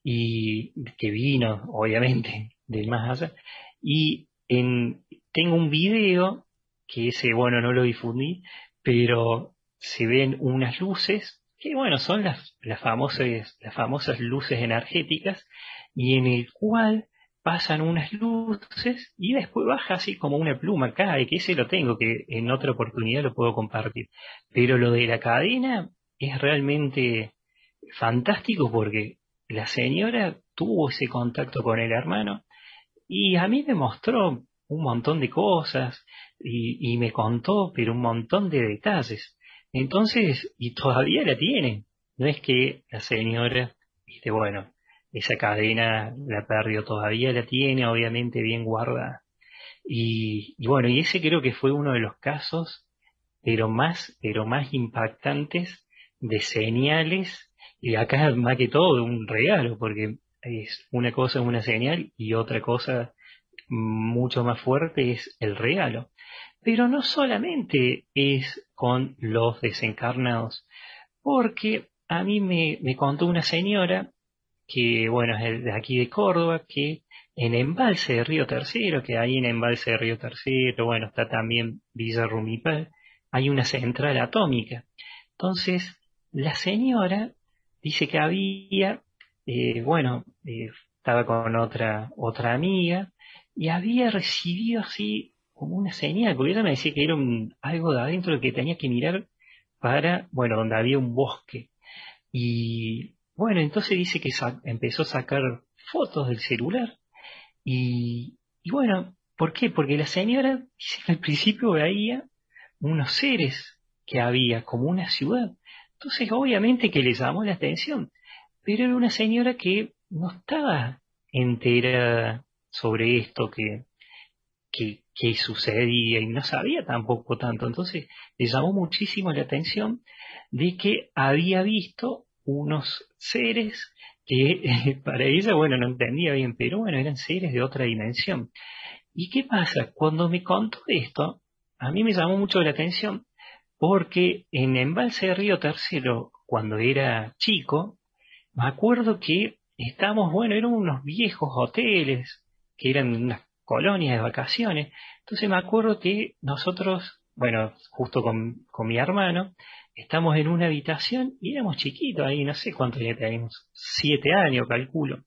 Y que vino, obviamente, del más allá. Y en, tengo un video que ese, bueno, no lo difundí, pero se ven unas luces, que bueno, son las, las, famosas, las famosas luces energéticas, y en el cual pasan unas luces y después baja así como una pluma, cae, que ese lo tengo, que en otra oportunidad lo puedo compartir. Pero lo de la cadena es realmente fantástico porque la señora tuvo ese contacto con el hermano y a mí me mostró un montón de cosas y, me contó, pero un montón de detalles. Entonces, y todavía la tiene. No es que la señora, viste, bueno, esa cadena la perdió, todavía la tiene, obviamente bien guardada. Y, y, bueno, y ese creo que fue uno de los casos, pero más, pero más impactantes de señales, y acá más que todo un regalo, porque es una cosa una señal y otra cosa mucho más fuerte es el regalo. Pero no solamente es con los desencarnados, porque a mí me, me contó una señora que, bueno, es de aquí de Córdoba, que en Embalse de Río Tercero, que ahí en Embalse de Río Tercero, bueno, está también Villa Rumipal, hay una central atómica. Entonces, la señora dice que había, eh, bueno, eh, estaba con otra, otra amiga, y había recibido así como una señal, porque ella me decía que era un, algo de adentro que tenía que mirar para, bueno, donde había un bosque. Y bueno, entonces dice que empezó a sacar fotos del celular. Y, y bueno, ¿por qué? Porque la señora dice que al principio veía unos seres que había, como una ciudad. Entonces, obviamente que le llamó la atención, pero era una señora que no estaba enterada sobre esto que, que, que, sucedía y no sabía tampoco tanto. Entonces le llamó muchísimo la atención de que había visto unos seres que para ella, bueno, no entendía bien, pero bueno, eran seres de otra dimensión. ¿Y qué pasa? Cuando me contó esto, a mí me llamó mucho la atención porque en Embalse de Río Tercero, cuando era chico, me acuerdo que estábamos, bueno, eran unos viejos hoteles, que eran unas colonias de vacaciones. Entonces me acuerdo que nosotros, bueno, justo con, mi hermano, estamos en una habitación y éramos chiquitos ahí, no sé cuántos ya teníamos, siete años calculo.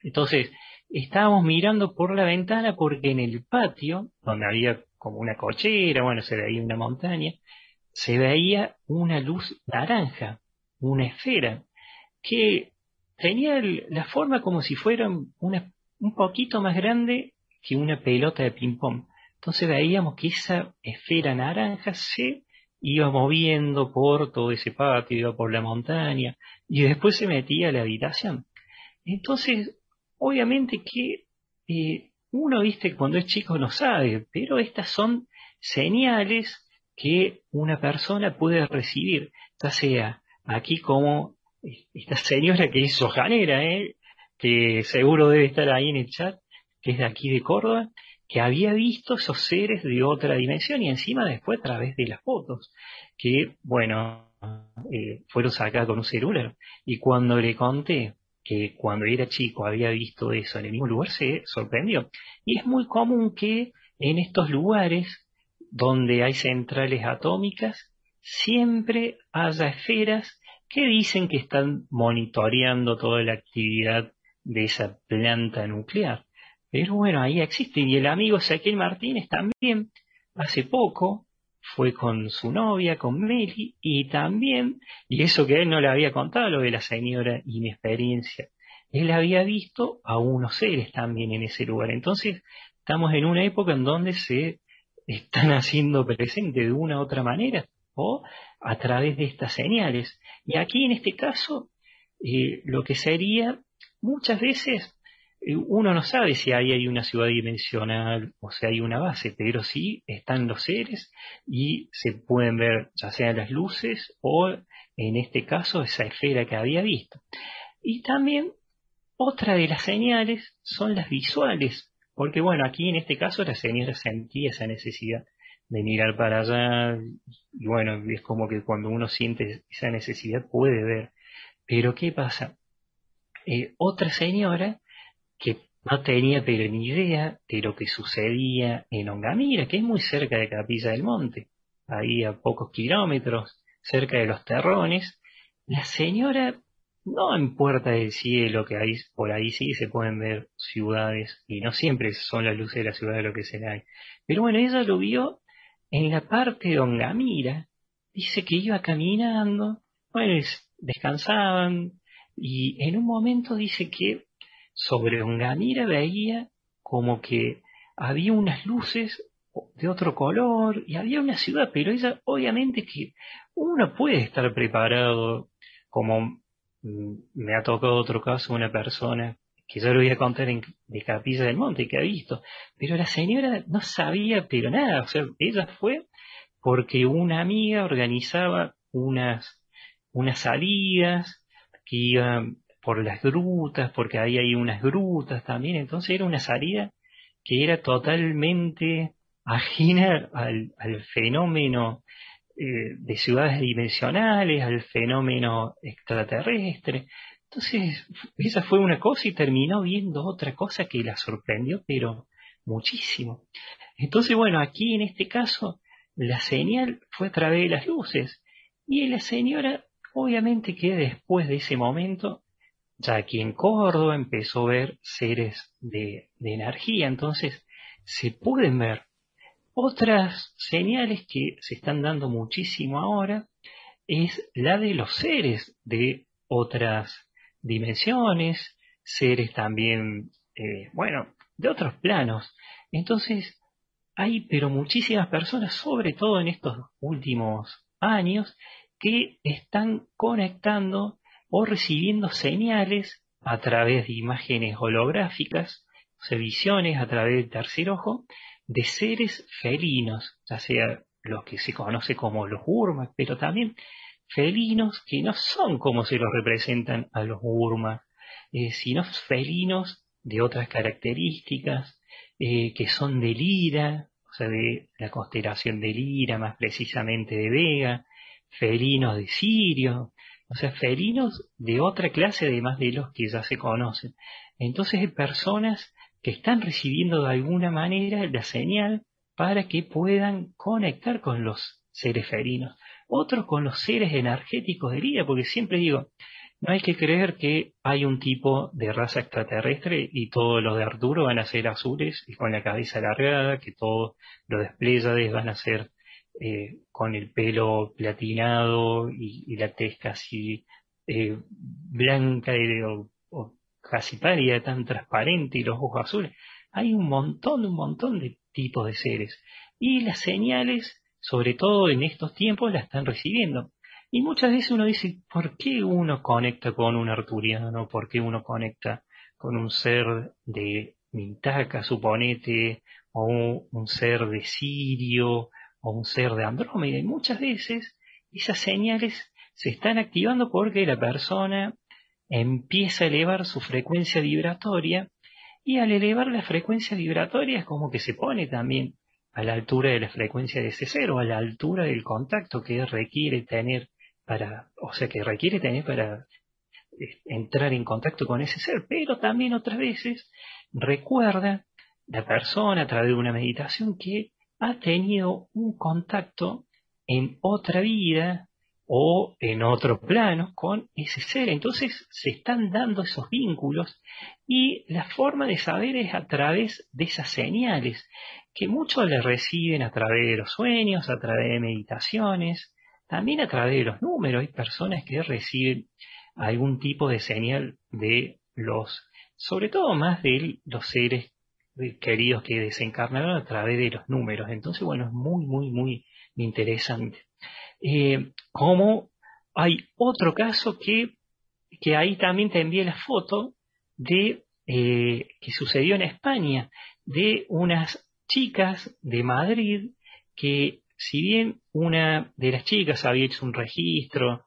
Entonces, estábamos mirando por la ventana porque en el patio, donde había como una cochera, bueno, se veía una montaña, se veía una luz naranja, una esfera, que tenía la forma como si fuera un poquito más grande que una pelota de ping-pong. Entonces veíamos que esa esfera naranja se iba moviendo por todo ese patio, iba por la montaña y después se metía a la habitación. Entonces, obviamente que eh, uno, viste, cuando es chico no sabe, pero estas son señales que una persona puede recibir, ya sea aquí como esta señora que es sojanera, ¿eh? que seguro debe estar ahí en el chat, que es de aquí de Córdoba, que había visto esos seres de otra dimensión y encima después a través de las fotos, que, bueno, eh, fueron sacadas con un celular. Y cuando le conté que cuando era chico había visto eso en el mismo lugar, se sorprendió. Y es muy común que en estos lugares donde hay centrales atómicas, siempre haya esferas que dicen que están monitoreando toda la actividad de esa planta nuclear. Pero bueno, ahí existe. Y el amigo Ezequiel Martínez también, hace poco, fue con su novia, con Meli, y también, y eso que él no le había contado, lo de la señora inexperiencia, él había visto a unos seres también en ese lugar. Entonces, estamos en una época en donde se están haciendo presente de una u otra manera o a través de estas señales. Y aquí en este caso, eh, lo que sería, muchas veces uno no sabe si ahí hay una ciudad dimensional o si hay una base, pero sí están los seres y se pueden ver ya sea las luces o en este caso esa esfera que había visto. Y también otra de las señales son las visuales, porque bueno, aquí en este caso la señora sentía esa necesidad de mirar para allá y bueno, es como que cuando uno siente esa necesidad puede ver. Pero ¿qué pasa? Eh, otra señora que no tenía pero ni idea de lo que sucedía en Ongamira, que es muy cerca de Capilla del Monte, ahí a pocos kilómetros, cerca de los terrones, la señora, no en Puerta del Cielo, que ahí, por ahí sí se pueden ver ciudades, y no siempre son las luces de la ciudad de lo que se hay, pero bueno, ella lo vio en la parte de Ongamira, dice que iba caminando, bueno, descansaban, y en un momento dice que sobre Ongamira veía como que había unas luces de otro color y había una ciudad, pero ella obviamente que uno puede estar preparado, como mm, me ha tocado otro caso, una persona que yo lo voy a contar en, de Capilla del Monte que ha visto, pero la señora no sabía pero nada, o sea, ella fue porque una amiga organizaba unas, unas salidas que iban por las grutas, porque ahí hay unas grutas también, entonces era una salida que era totalmente ajena al, fenómeno eh, de ciudades dimensionales, al fenómeno extraterrestre. Entonces, esa fue una cosa y terminó viendo otra cosa que la sorprendió, pero muchísimo. Entonces, bueno, aquí en este caso, la señal fue a través de las luces. Y la señora, obviamente que después de ese momento, ya aquí en Córdoba empezó a ver seres de, energía, entonces se pueden ver otras señales que se están dando muchísimo ahora es la de los seres de otras dimensiones, seres también, eh, bueno, de otros planos. Entonces, hay pero muchísimas personas, sobre todo en estos últimos años, que están conectando o recibiendo señales a través de imágenes holográficas, o sea, visiones a través del tercer ojo, de seres felinos, ya sea los que se conoce como los urmas, pero también felinos que no son como se los representan a los urmas, eh, sino felinos de otras características, eh, que son de Lira, o sea, de la constelación de Lira, más precisamente de Vega, felinos de Sirio, o sea, felinos de otra clase además de los que ya se conocen. Entonces hay personas que están recibiendo de alguna manera la señal para que puedan conectar con los seres felinos, otros con los seres energéticos de vida, porque siempre digo, no hay que creer que hay un tipo de raza extraterrestre y todos los de Arturo van a ser azules y con la cabeza alargada, que todos los de van a ser eh, con el pelo platinado y, la tez casi eh, blanca y, o, casi pálida, tan transparente y los ojos azules. Hay un montón, un montón de tipos de seres. Y las señales, sobre todo en estos tiempos, las están recibiendo. Y muchas veces uno dice, ¿por qué uno conecta con un arturiano? ¿Por qué uno conecta con un ser de Mintaka, suponete, o un ser de Sirio, o un ser de Andrómeda. Y muchas veces esas señales se están activando porque la persona empieza a elevar su frecuencia vibratoria y al elevar la frecuencia vibratoria es como que se pone también a la altura de la frecuencia de ese ser o a la altura del contacto que requiere tener para, o sea, que requiere tener para eh, entrar en contacto con ese ser, pero también otras veces recuerda la persona a través de una meditación que ha tenido un contacto en otra vida o en otro plano con ese ser. Entonces se están dando esos vínculos y la forma de saber es a través de esas señales que muchos le reciben a través de los sueños, a través de meditaciones, también a través de los números. Hay personas que reciben algún tipo de señal de los, sobre todo más de los seres queridos que desencarnaron a través de los números. Entonces, bueno, es muy, muy, muy interesante. Eh, como hay otro caso que, que ahí también te envié la foto de eh, que sucedió en España, de unas chicas de Madrid que si bien una de las chicas había hecho un registro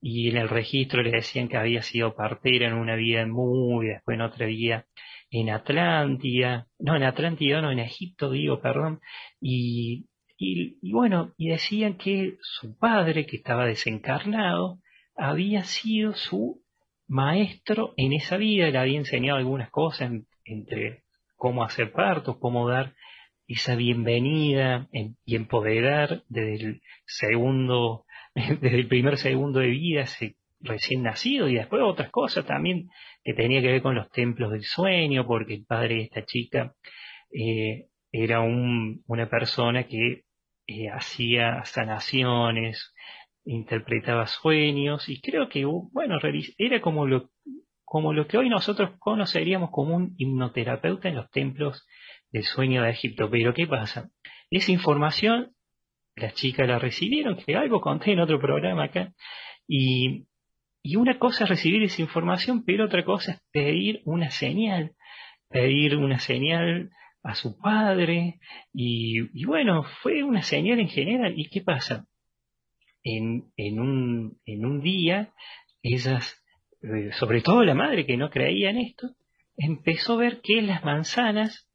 y en el registro le decían que había sido partera en una vida Muy, después en otra vida en Atlántida, no, en Atlántida, no, en Egipto, digo, perdón, y, y, bueno, y decían que su padre, que estaba desencarnado, había sido su maestro en esa vida, le había enseñado algunas cosas entre cómo hacer partos, cómo dar esa bienvenida y empoderar desde el segundo, desde el primer segundo de vida, ese recién nacido, y después otras cosas también que tenía que ver con los templos del sueño, porque el padre de esta chica eh, era una persona que eh, hacía sanaciones, interpretaba sueños, y creo que, bueno, era como lo, como lo que hoy nosotros conoceríamos como un hipnoterapeuta en los templos el sueño de Egipto. Pero ¿qué pasa? Esa información, las chicas la recibieron, que algo conté en otro programa acá, y, y una cosa es recibir esa información, pero otra cosa es pedir una señal, pedir una señal a su padre, y, bueno, fue una señal en general. ¿Y qué pasa? En, en, un, en un día, ellas, eh, sobre todo la madre que no creía en esto, empezó a ver que las manzanas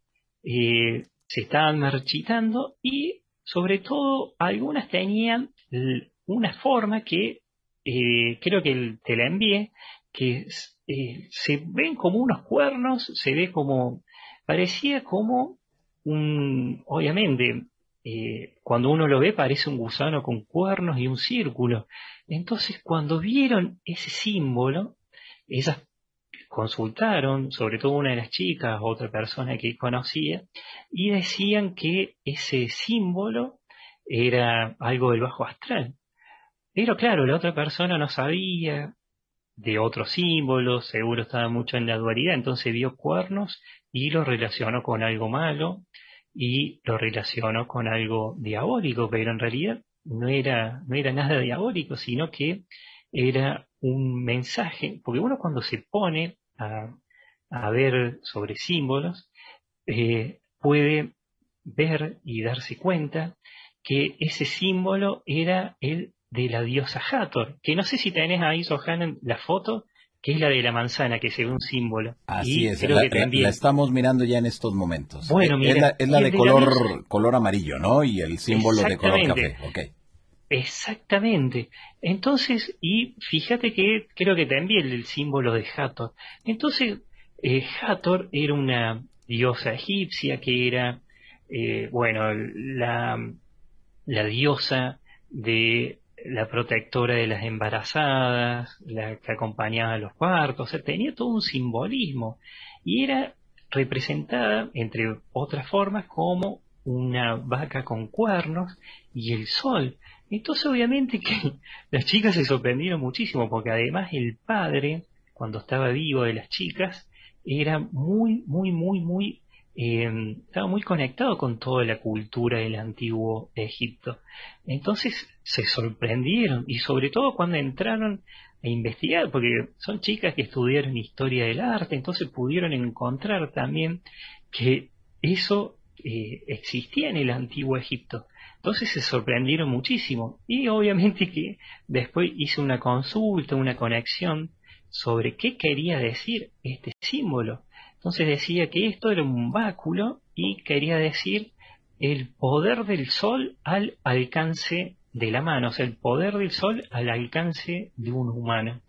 eh, se estaban marchitando y sobre todo algunas tenían una forma que eh, creo que te la envié, que eh, se ven como unos cuernos, se ve como, parecía como un, obviamente, cuando uno lo ve parece un gusano con cuernos y un círculo. Entonces cuando vieron ese símbolo, esas consultaron, sobre todo una de las chicas, otra persona que conocía, y decían que ese símbolo era algo del bajo astral. Pero claro, la otra persona no sabía de otros símbolos, seguro estaba mucho en la dualidad, entonces vio cuernos y lo relacionó con algo malo y lo relacionó con algo diabólico, pero en realidad no era, no era nada diabólico, sino que era un mensaje, porque uno cuando se pone a, ver sobre símbolos, eh, puede ver y darse cuenta que ese símbolo era el de la diosa Hathor, que no sé si tenés ahí, Sohanan, la foto, que es la de la manzana, que es un símbolo. Así es, la, estamos mirando ya en estos momentos. Bueno, eh, es la, de, color, color amarillo, ¿no? Y el símbolo de color café. Okay. Exactamente. Entonces, y fíjate que creo que también el, símbolo de Hathor. Entonces, eh, Hathor era una diosa egipcia que era, eh, bueno, la, la diosa de la protectora de las embarazadas, la que acompañaba a los partos, o sea, tenía todo un simbolismo y era representada, entre otras formas, como una vaca con cuernos y el sol. Entonces obviamente que las chicas se sorprendieron muchísimo porque además el padre, cuando estaba vivo de las chicas, era muy, muy, muy, muy, eh, estaba muy conectado con toda la cultura del antiguo Egipto. Entonces se sorprendieron y sobre todo cuando entraron a investigar, porque son chicas que estudiaron historia del arte, entonces pudieron encontrar también que eso eh, existía en el antiguo Egipto. Entonces se sorprendieron muchísimo y obviamente que después hice una consulta, una conexión sobre qué quería decir este símbolo. Entonces decía que esto era un báculo y quería decir el poder del sol al alcance de la mano, o sea, el poder del sol al alcance de un humano.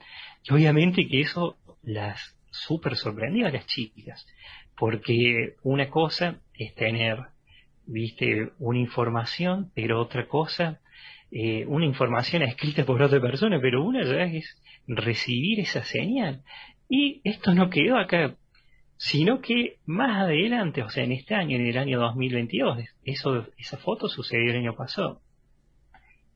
Y obviamente que eso las súper sorprendió a las chicas, porque una cosa es tener viste una información, pero otra cosa, eh, una información escrita por otra persona, pero una ya es recibir esa señal. Y esto no quedó acá. Sino que más adelante, o sea, en este año, en el año 2022, eso, esa foto sucedió el año pasado.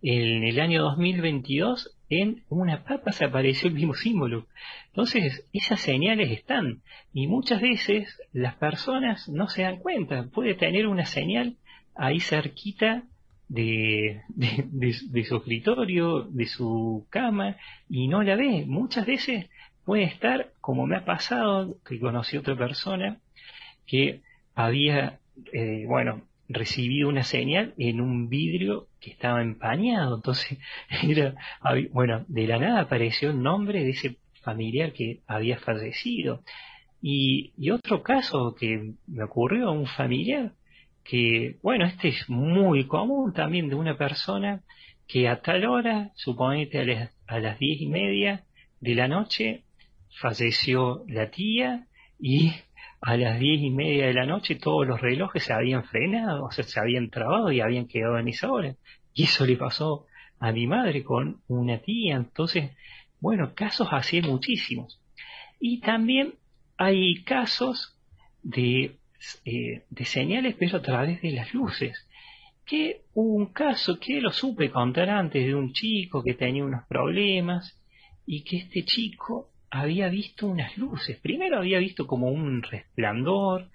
En el año 2022, en una papa se apareció el mismo símbolo. Entonces, esas señales están. Y muchas veces las personas no se dan cuenta. Puede tener una señal ahí cerquita de, de, su escritorio, de su cama, y no la ve. Muchas veces puede estar, como me ha pasado, que conocí a otra persona que había, eh, bueno, recibido una señal en un vidrio que estaba empañado. Entonces, era, bueno, de la nada apareció el nombre de ese familiar que había fallecido. Y, y otro caso que me ocurrió a un familiar, que, bueno, este es muy común también de una persona que a tal hora, suponete a las, a las diez y media de la noche, falleció la tía y a las diez y media de la noche todos los relojes se habían frenado, o sea, se habían trabado y habían quedado en esa hora. Y eso le pasó a mi madre con una tía. Entonces, bueno, casos así muchísimos. Y también hay casos de, eh, de señales, pero a través de las luces. Que un caso que lo supe contar antes de un chico que tenía unos problemas y que este chico había visto unas luces. Primero había visto como un resplandor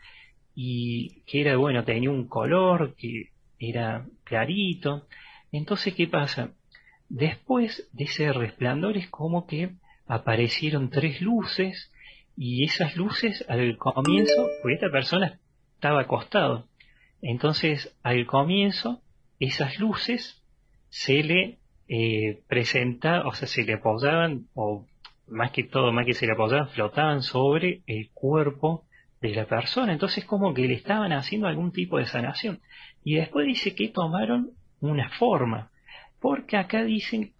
y que era, bueno, tenía un color que era clarito. Entonces, ¿qué pasa? Después de ese resplandor es como que aparecieron tres luces y esas luces al comienzo, pues esta persona estaba acostado. Entonces, al comienzo, esas luces se le eh, o sea, se le apoyaban o más que todo, más que se le apoyaban, flotaban sobre el cuerpo de la persona. Entonces como que le estaban haciendo algún tipo de sanación. Y después dice que tomaron una forma. Porque acá dicen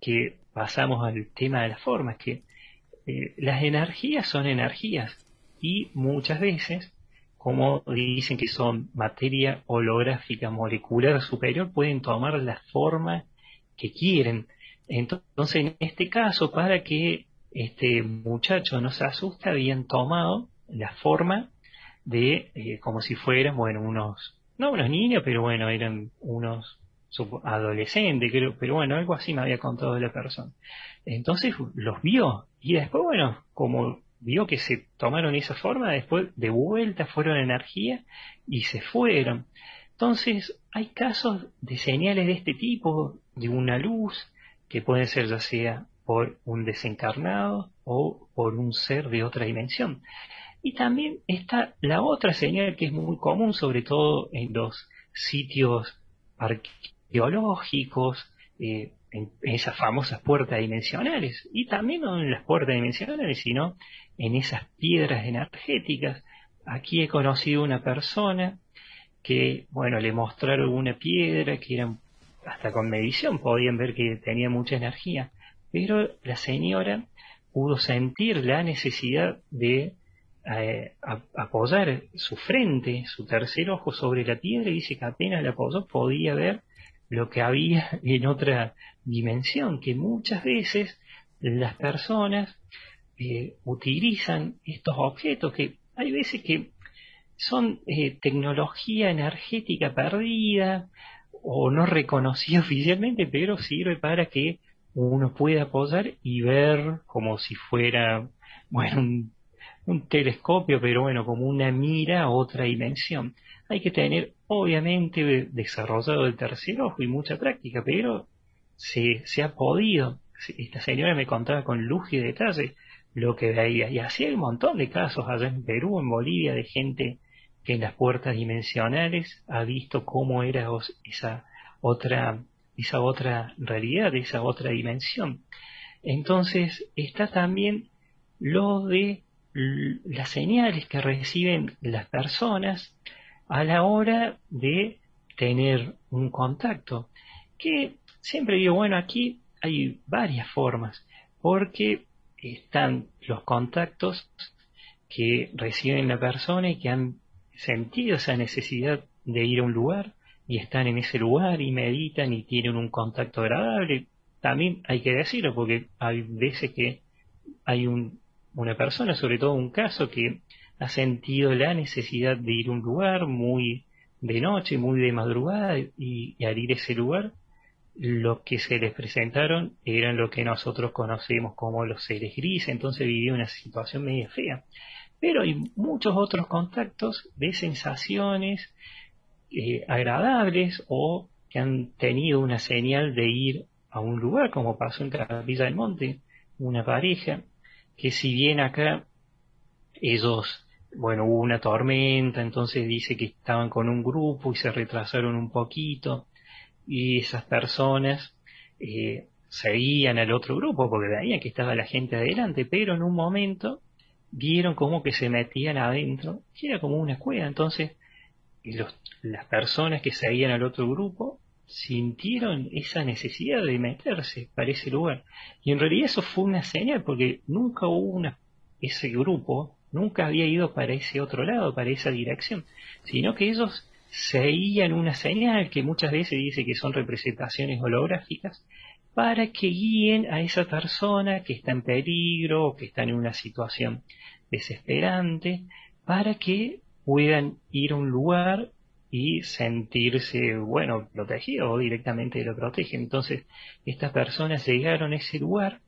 que pasamos al tema de las formas, que eh, las energías son energías. Y muchas veces, como dicen que son materia holográfica molecular superior, pueden tomar la forma que quieren. Entonces, en este caso, para que este muchacho no se asusta, habían tomado la forma de eh, como si fueran, bueno, unos, no unos niños, pero bueno, eran unos adolescentes, creo, pero bueno, algo así me había contado la persona. Entonces los vio y después, bueno, como vio que se tomaron esa forma, después de vuelta fueron energía y se fueron. Entonces hay casos de señales de este tipo, de una luz, que puede ser ya sea por un desencarnado o por un ser de otra dimensión. Y también está la otra señal que es muy común, sobre todo en los sitios arqueológicos, eh, en esas famosas puertas dimensionales, y también no en las puertas dimensionales, sino en esas piedras energéticas. Aquí he conocido una persona que, bueno, le mostraron una piedra que era hasta con medición podían ver que tenía mucha energía pero la señora pudo sentir la necesidad de eh, apoyar su frente, su tercer ojo sobre la piedra y dice que apenas la apoyó podía ver lo que había en otra dimensión, que muchas veces las personas eh, utilizan estos objetos que hay veces que son eh, tecnología energética perdida o no reconocida oficialmente, pero sirve para que uno puede apoyar y ver como si fuera, bueno, un, telescopio, pero bueno, como una mira a otra dimensión. Hay que tener, obviamente, desarrollado el tercer ojo y mucha práctica, pero se, se ha podido. Esta señora me contaba con luz y detalle lo que veía. Y así hay un montón de casos allá en Perú, en Bolivia, de gente que en las puertas dimensionales ha visto cómo era esa otra esa otra realidad, esa otra dimensión. Entonces está también lo de las señales que reciben las personas a la hora de tener un contacto. Que siempre digo, bueno, aquí hay varias formas, porque están los contactos que reciben la persona y que han sentido esa necesidad de ir a un lugar, y están en ese lugar y meditan y tienen un contacto agradable, también hay que decirlo porque hay veces que hay un, una persona, sobre todo un caso que ha sentido la necesidad de ir a un lugar muy de noche, muy de madrugada, y, al ir a ese lugar, lo que se les presentaron eran lo que nosotros conocemos como los seres grises, entonces vivió una situación media fea. Pero hay muchos otros contactos de sensaciones eh, agradables o que han tenido una señal de ir a un lugar, como pasó en Capilla del Monte, una pareja, que si bien acá ellos, bueno, hubo una tormenta, entonces dice que estaban con un grupo y se retrasaron un poquito, y esas personas eh, seguían al otro grupo porque veían que estaba la gente adelante, pero en un momento vieron como que se metían adentro, que era como una cueva, entonces las personas que seguían al otro grupo sintieron esa necesidad de meterse para ese lugar. Y en realidad eso fue una señal, porque nunca hubo una, ese grupo, nunca había ido para ese otro lado, para esa dirección, sino que ellos seguían una señal que muchas veces dice que son representaciones holográficas, para que guíen a esa persona que está en peligro o que está en una situación desesperante, para que puedan ir a un lugar y sentirse, bueno, protegido o directamente lo protege. Entonces, estas personas llegaron a ese lugar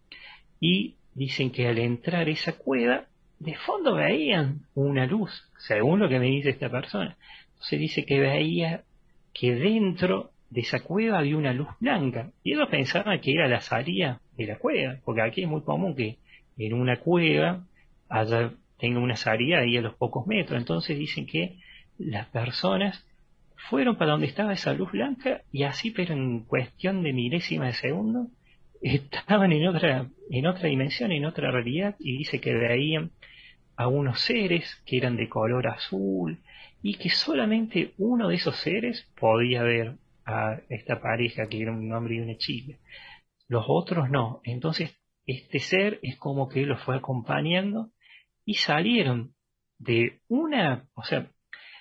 y dicen que al entrar esa cueva, de fondo veían una luz, según lo que me dice esta persona. Entonces dice que veía que dentro de esa cueva había una luz blanca. Y ellos pensaban que era la salida de la cueva, porque aquí es muy común que en una cueva haya, tenga una salida ahí a los pocos metros. Entonces dicen que las personas fueron para donde estaba esa luz blanca y así, pero en cuestión de milésima de segundo, estaban en otra, en otra dimensión, en otra realidad, y dice que veían a unos seres que eran de color azul y que solamente uno de esos seres podía ver a esta pareja que era un hombre y una chica. Los otros no. Entonces, este ser es como que los fue acompañando y salieron de una, o sea,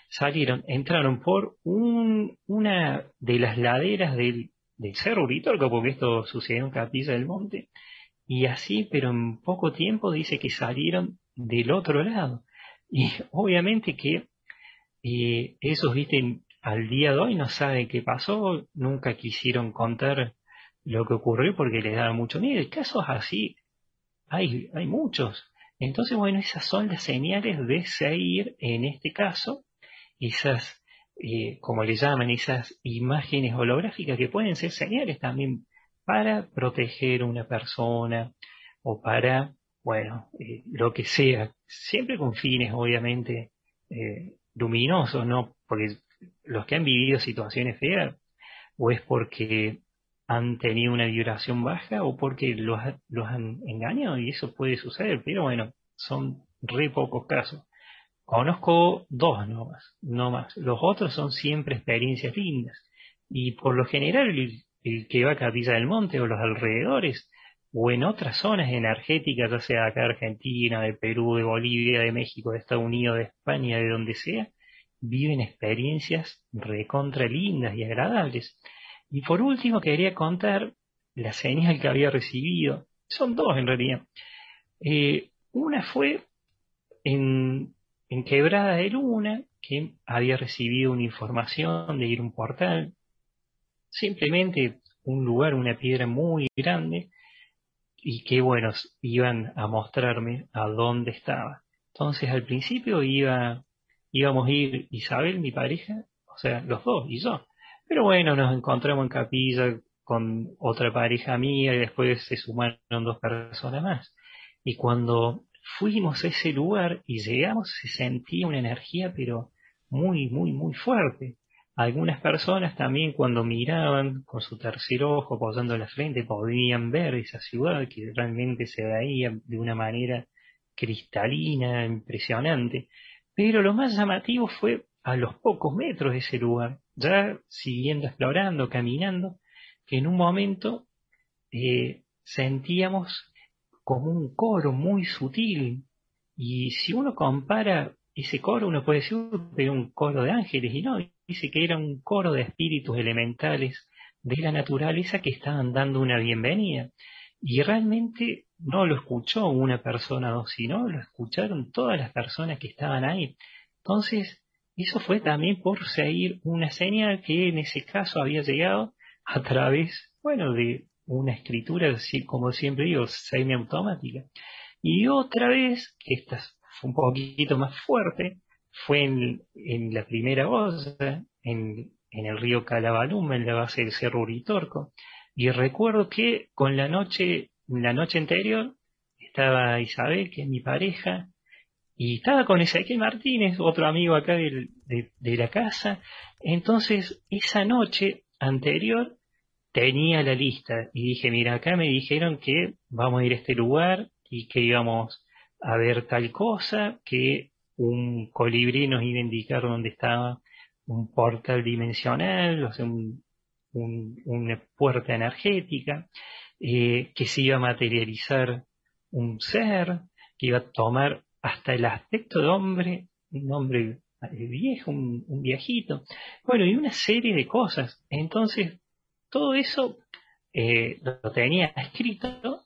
salieron, entraron por un, una de las laderas del, del Cerro Uritorco, porque esto sucedió en Capilla del Monte, y así, pero en poco tiempo dice que salieron del otro lado. Y obviamente que eh, esos, viste, al día de hoy no saben qué pasó, nunca quisieron contar lo que ocurrió porque les daba mucho miedo. Casos así hay, hay muchos. Entonces, bueno, esas son las señales de seguir, en este caso, esas, eh, como le llaman, esas imágenes holográficas que pueden ser señales también para proteger a una persona o para, bueno, eh, lo que sea, siempre con fines obviamente eh, luminosos, ¿no? Porque los que han vivido situaciones feas, o es porque han tenido una vibración baja o porque los, los han engañado y eso puede suceder, pero bueno, son re pocos casos. Conozco dos nomás, no más. Los otros son siempre experiencias lindas. Y por lo general el, que va a Capilla del Monte o los alrededores, o en otras zonas energéticas, ya sea acá de Argentina, de Perú, de Bolivia, de México, de Estados Unidos, de España, de donde sea, viven experiencias recontra lindas y agradables. Y por último quería contar la señal que había recibido. Son dos en realidad. Eh, una fue en Quebrada de Luna, que había recibido una información de ir a un portal, simplemente un lugar, una piedra muy grande, y que bueno, iban a mostrarme a dónde estaba. Entonces al principio iba, íbamos a ir Isabel, mi pareja, o sea, los dos y yo. Pero bueno, nos encontramos en capilla con otra pareja mía y después se sumaron dos personas más. Y cuando fuimos a ese lugar y llegamos, se sentía una energía pero muy, muy, muy fuerte. Algunas personas también cuando miraban con su tercer ojo apoyando la frente podían ver esa ciudad que realmente se veía de una manera cristalina, impresionante. Pero lo más llamativo fue a los pocos metros de ese lugar, ya siguiendo explorando, caminando, que en un momento eh, sentíamos como un coro muy sutil. Y si uno compara ese coro, uno puede decir que era un coro de ángeles, y no, dice que era un coro de espíritus elementales de la naturaleza que estaban dando una bienvenida. Y realmente no lo escuchó una persona o dos, sino lo escucharon todas las personas que estaban ahí. Entonces, eso fue también por seguir una señal que en ese caso había llegado a través, bueno, de una escritura, como siempre digo, semiautomática. Y otra vez, que esta fue un poquito más fuerte, fue en, la primera voz, en, el río Calabalum, en la base del Cerro Uritorco. Y recuerdo que con la noche, la noche anterior, estaba Isabel, que es mi pareja, y estaba con Ezequiel Martínez, otro amigo acá de, de, la casa. Entonces, esa noche anterior tenía la lista y dije, mira, acá me dijeron que vamos a ir a este lugar y que íbamos a ver tal cosa, que un colibrí nos iba a indicar dónde estaba un portal dimensional, o sea, un, una puerta energética, eh, que se iba a materializar un ser, que iba a tomar hasta el aspecto de hombre, un hombre viejo, un, viejito, bueno, y una serie de cosas. Entonces, todo eso eh, lo tenía escrito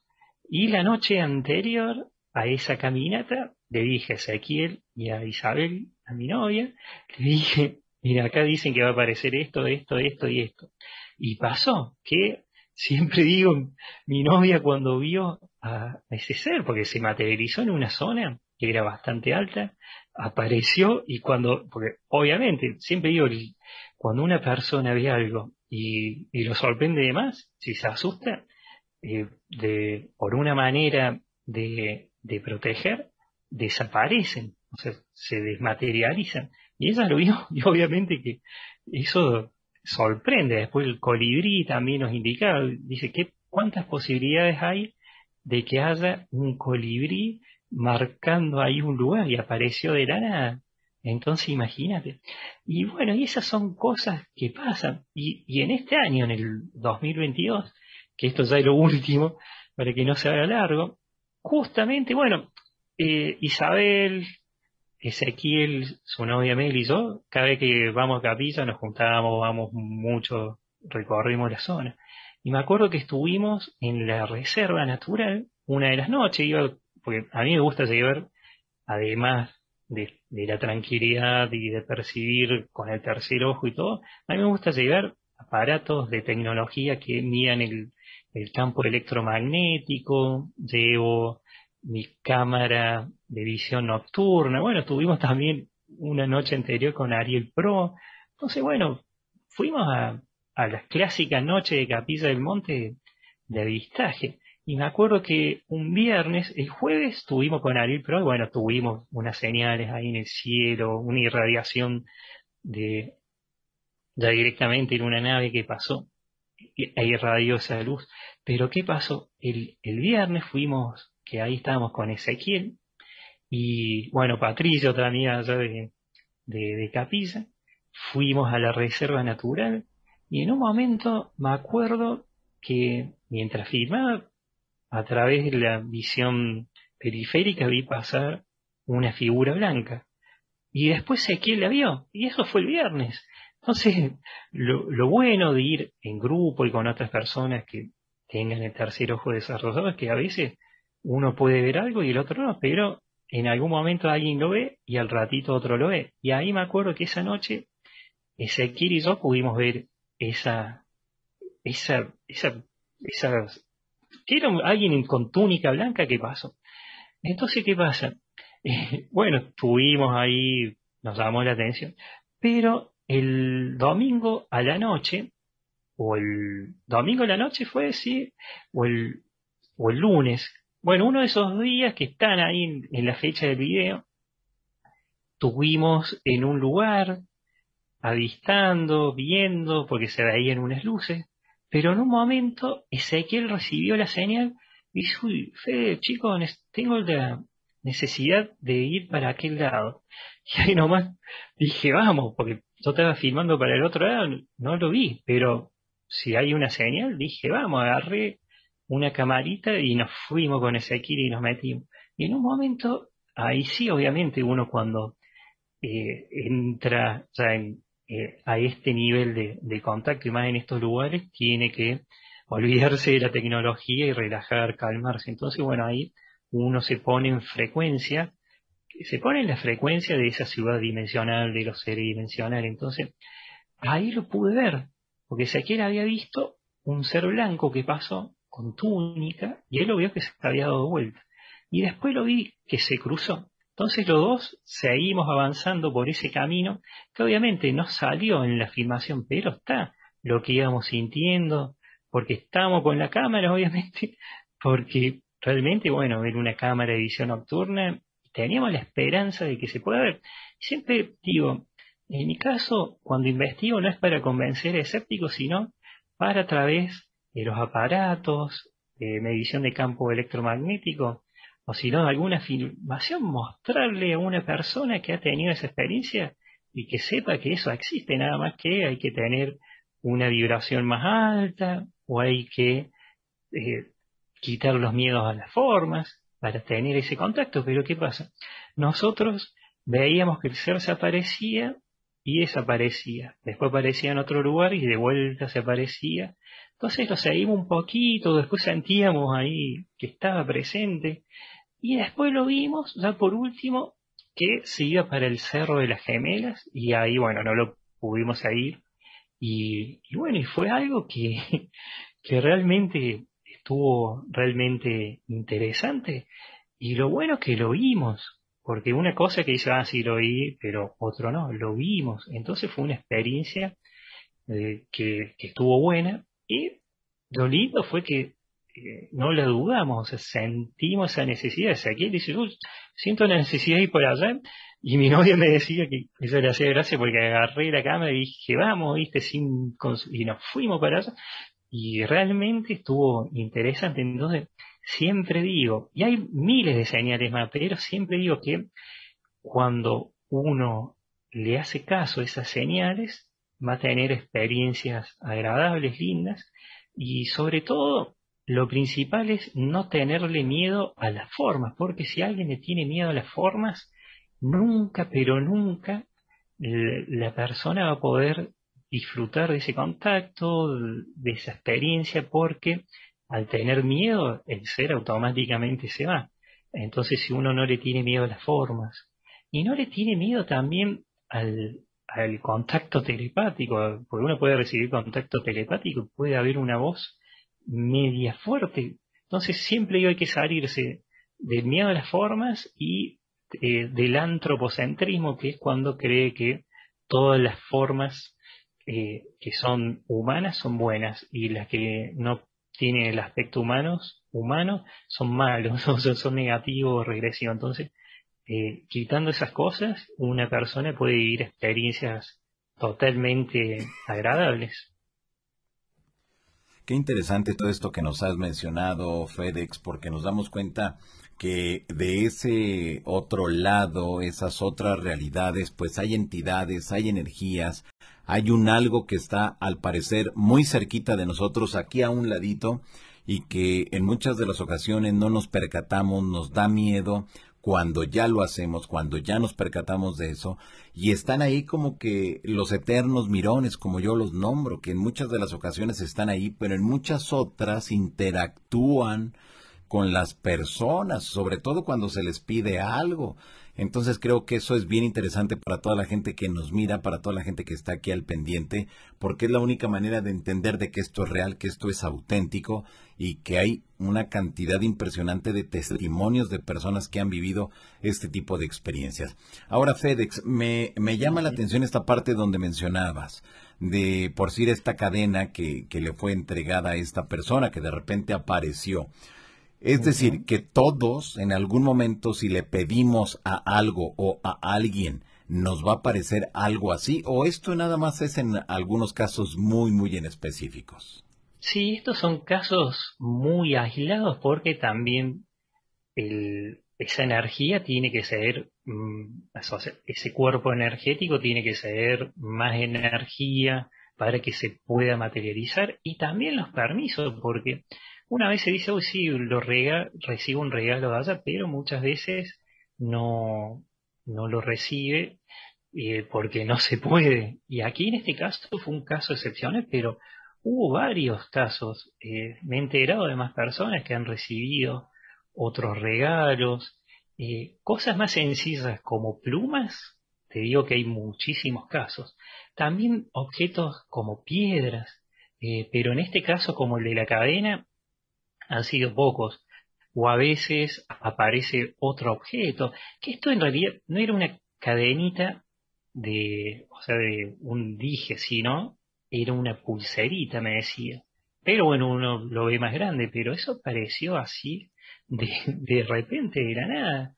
y la noche anterior a esa caminata le dije a Ezequiel y a Isabel, a mi novia, le dije, mira, acá dicen que va a aparecer esto, esto, esto y esto. Y pasó que siempre digo, mi novia cuando vio a ese ser, porque se materializó en una zona que era bastante alta, apareció y cuando, porque obviamente, siempre digo, cuando una persona ve algo y, lo sorprende de más, si se asusta, eh, de, por una manera de, de proteger, desaparecen, o sea, se desmaterializan. Y ella lo vio, y obviamente que eso sorprende. Después el colibrí también nos indica, dice, que ¿cuántas posibilidades hay de que haya un colibrí marcando ahí un lugar y apareció de la nada? Entonces imagínate. Y bueno, y esas son cosas que pasan. Y, y en este año, en el 2022, que esto ya es lo último, para que no se haga largo, justamente, bueno, eh, Isabel, Ezequiel, su novia Mel y yo, cada vez que vamos a Capilla nos juntábamos, vamos mucho, recorrimos la zona. Y me acuerdo que estuvimos en la reserva natural una de las noches, iba, porque a mí me gusta llevar, además de, la tranquilidad y de percibir con el tercer ojo y todo, a mí me gusta llevar aparatos de tecnología que midan el, el campo electromagnético, llevo mi cámara de visión nocturna. Bueno, tuvimos también una noche anterior con Ariel Pro. Entonces, bueno, fuimos a, a las clásicas noches de Capilla del Monte de avistaje. Y me acuerdo que un viernes, el jueves, estuvimos con Ariel Pro, y bueno, tuvimos unas señales ahí en el cielo, una irradiación de ya directamente en una nave que pasó, e irradió esa luz. Pero ¿qué pasó? El, el viernes fuimos que ahí estábamos con Ezequiel y bueno, Patricio, otra amiga allá de, de, Capilla, fuimos a la reserva natural y en un momento me acuerdo que mientras filmaba a través de la visión periférica vi pasar una figura blanca y después Ezequiel la vio y eso fue el viernes. Entonces, lo, lo bueno de ir en grupo y con otras personas que tengan el tercer ojo desarrollado es que a veces uno puede ver algo y el otro no, pero en algún momento alguien lo ve y al ratito otro lo ve. Y ahí me acuerdo que esa noche Ezequiel y yo pudimos ver esa, esa, esa, esa, que era alguien con túnica blanca, ¿qué pasó? Entonces, ¿qué pasa? Eh, bueno, estuvimos ahí, nos llamó la atención, pero el domingo a la noche, o el domingo a la noche fue, sí, o el, o el lunes, bueno, uno de esos días que están ahí en, la fecha del video, tuvimos en un lugar, avistando, viendo, porque se veían unas luces, pero en un momento Ezequiel recibió la señal y dijo, uy, Fede, chicos, tengo la necesidad de ir para aquel lado. Y ahí nomás dije, vamos, porque yo estaba filmando para el otro lado, no lo vi, pero si hay una señal, dije, vamos, agarré una camarita y nos fuimos con Ezequiel y nos metimos. Y en un momento, ahí sí, obviamente, uno cuando eh, entra ya en, eh, a este nivel de, contacto y más en estos lugares, tiene que olvidarse de la tecnología y relajar, calmarse. Entonces, bueno, ahí uno se pone en frecuencia, se pone en la frecuencia de esa ciudad dimensional, de los seres dimensionales. Entonces, ahí lo pude ver, porque él había visto un ser blanco que pasó con túnica y él lo vio que se había dado vuelta. Y después lo vi que se cruzó. Entonces los dos seguimos avanzando por ese camino que obviamente no salió en la filmación, pero está lo que íbamos sintiendo, porque estamos con la cámara, obviamente, porque realmente, bueno, ver una cámara de visión nocturna, teníamos la esperanza de que se pueda ver. Siempre digo, en mi caso, cuando investigo no es para convencer a escépticos, sino para a través de los aparatos, de medición de campo electromagnético, o si no, alguna filmación, mostrarle a una persona que ha tenido esa experiencia y que sepa que eso existe, nada más que hay que tener una vibración más alta o hay que eh, quitar los miedos a las formas para tener ese contacto. Pero ¿qué pasa? Nosotros veíamos que el ser se aparecía y desaparecía. Después aparecía en otro lugar y de vuelta se aparecía. Entonces lo seguimos un poquito, después sentíamos ahí que estaba presente y después lo vimos, ya por último, que se iba para el Cerro de las Gemelas y ahí, bueno, no lo pudimos ir. Y, bueno, y fue algo que, que realmente estuvo realmente interesante. Y lo bueno que lo vimos, porque una cosa que dice, ah, sí lo vi, pero otro no, lo vimos. Entonces fue una experiencia eh, que, que estuvo buena. Y lo lindo fue que no la dudamos, sentimos esa necesidad. O aquí dice, siento la necesidad de ir por allá. Y mi novia me decía que eso le hacía gracia porque agarré la cámara y dije, vamos, viste, sin y nos fuimos para allá. Y realmente estuvo interesante. Entonces, siempre digo, y hay miles de señales más, pero siempre digo que cuando uno le hace caso a esas señales, va a tener experiencias agradables, lindas, y sobre todo lo principal es no tenerle miedo a las formas, porque si alguien le tiene miedo a las formas, nunca, pero nunca la persona va a poder disfrutar de ese contacto, de esa experiencia, porque al tener miedo, el ser automáticamente se va. Entonces, si uno no le tiene miedo a las formas, y no le tiene miedo también al, al contacto telepático, porque uno puede recibir contacto telepático, puede haber una voz media fuerte. Entonces siempre hay que salirse del miedo a las formas y eh, del antropocentrismo, que es cuando cree que todas las formas eh, que son humanas son buenas y las que no tienen el aspecto humano, humano son malos, son, son negativos, regresivos. Entonces, eh, quitando esas cosas, una persona puede vivir experiencias totalmente agradables. Qué interesante todo esto que nos has mencionado, FedEx, porque nos damos cuenta que de ese otro lado, esas otras realidades, pues hay entidades, hay energías, hay un algo que está al parecer muy cerquita de nosotros, aquí a un ladito, y que en muchas de las ocasiones no nos percatamos, nos da miedo, cuando ya lo hacemos, cuando ya nos percatamos de eso, y están ahí como que los eternos mirones, como yo los nombro, que en muchas de las ocasiones están ahí, pero en muchas otras interactúan con las personas, sobre todo cuando se les pide algo. Entonces creo que eso es bien interesante para toda la gente que nos mira, para toda la gente que está aquí al pendiente, porque es la única manera de entender de que esto es real, que esto es auténtico y que hay una cantidad impresionante de testimonios de personas que han vivido este tipo de experiencias. Ahora, FedEx, me, me llama la atención esta parte donde mencionabas de por decir esta cadena que, que le fue entregada a esta persona que de repente apareció. Es decir, que todos en algún momento si le pedimos a algo o a alguien, nos va a parecer algo así o esto nada más es en algunos casos muy, muy en específicos. Sí, estos son casos muy aislados porque también esa energía tiene que ser, mm, ese cuerpo energético tiene que ser más energía para que se pueda materializar y también los permisos porque una vez se dice, oh sí, lo recibo un regalo de allá, pero muchas veces no, no lo recibe eh, porque no se puede. Y aquí en este caso fue un caso excepcional, pero hubo varios casos. Eh, me he enterado de más personas que han recibido otros regalos, eh, cosas más sencillas como plumas, te digo que hay muchísimos casos. También objetos como piedras, eh, pero en este caso como el de la cadena han sido pocos. O a veces aparece otro objeto, que esto en realidad no era una cadenita de, o sea, de un dije, sino era una pulserita, me decía. Pero bueno, uno lo ve más grande, pero eso pareció así de, de repente de la nada.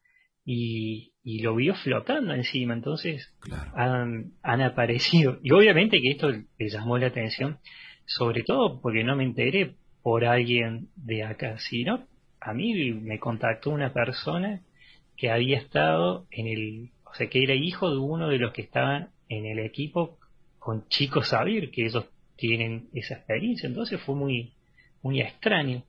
Y, y lo vio flotando encima, entonces han, han aparecido. Y obviamente que esto le llamó la atención, sobre todo porque no me enteré por alguien de acá, sino a mí me contactó una persona que había estado en el, o sea, que era hijo de uno de los que estaban en el equipo con chicos Sabir, que ellos tienen esa experiencia, entonces fue muy, muy extraño.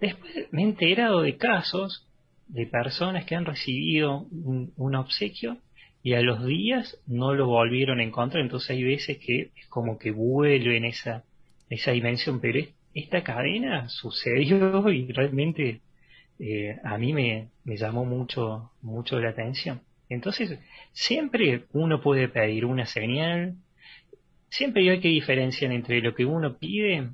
Después me he enterado de casos de personas que han recibido un, obsequio y a los días no lo volvieron a encontrar, entonces hay veces que es como que vuelve en esa, esa dimensión, pero esta cadena sucedió y realmente eh, a mí me, me, llamó mucho, mucho la atención. Entonces, siempre uno puede pedir una señal, siempre hay que diferenciar entre lo que uno pide,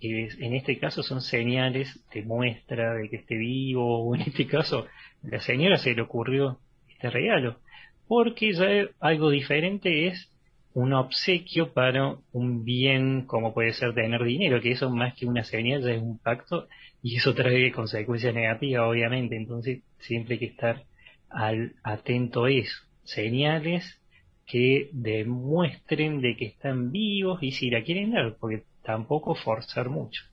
que en este caso son señales de muestra de que esté vivo, o en este caso, la señora se le ocurrió este regalo, porque ya algo diferente es un obsequio para un bien como puede ser tener dinero, que eso más que una señal ya es un pacto y eso trae consecuencias negativas obviamente, entonces siempre hay que estar al, atento a eso, señales que demuestren de que están vivos y si la quieren dar, porque tampoco forzar mucho.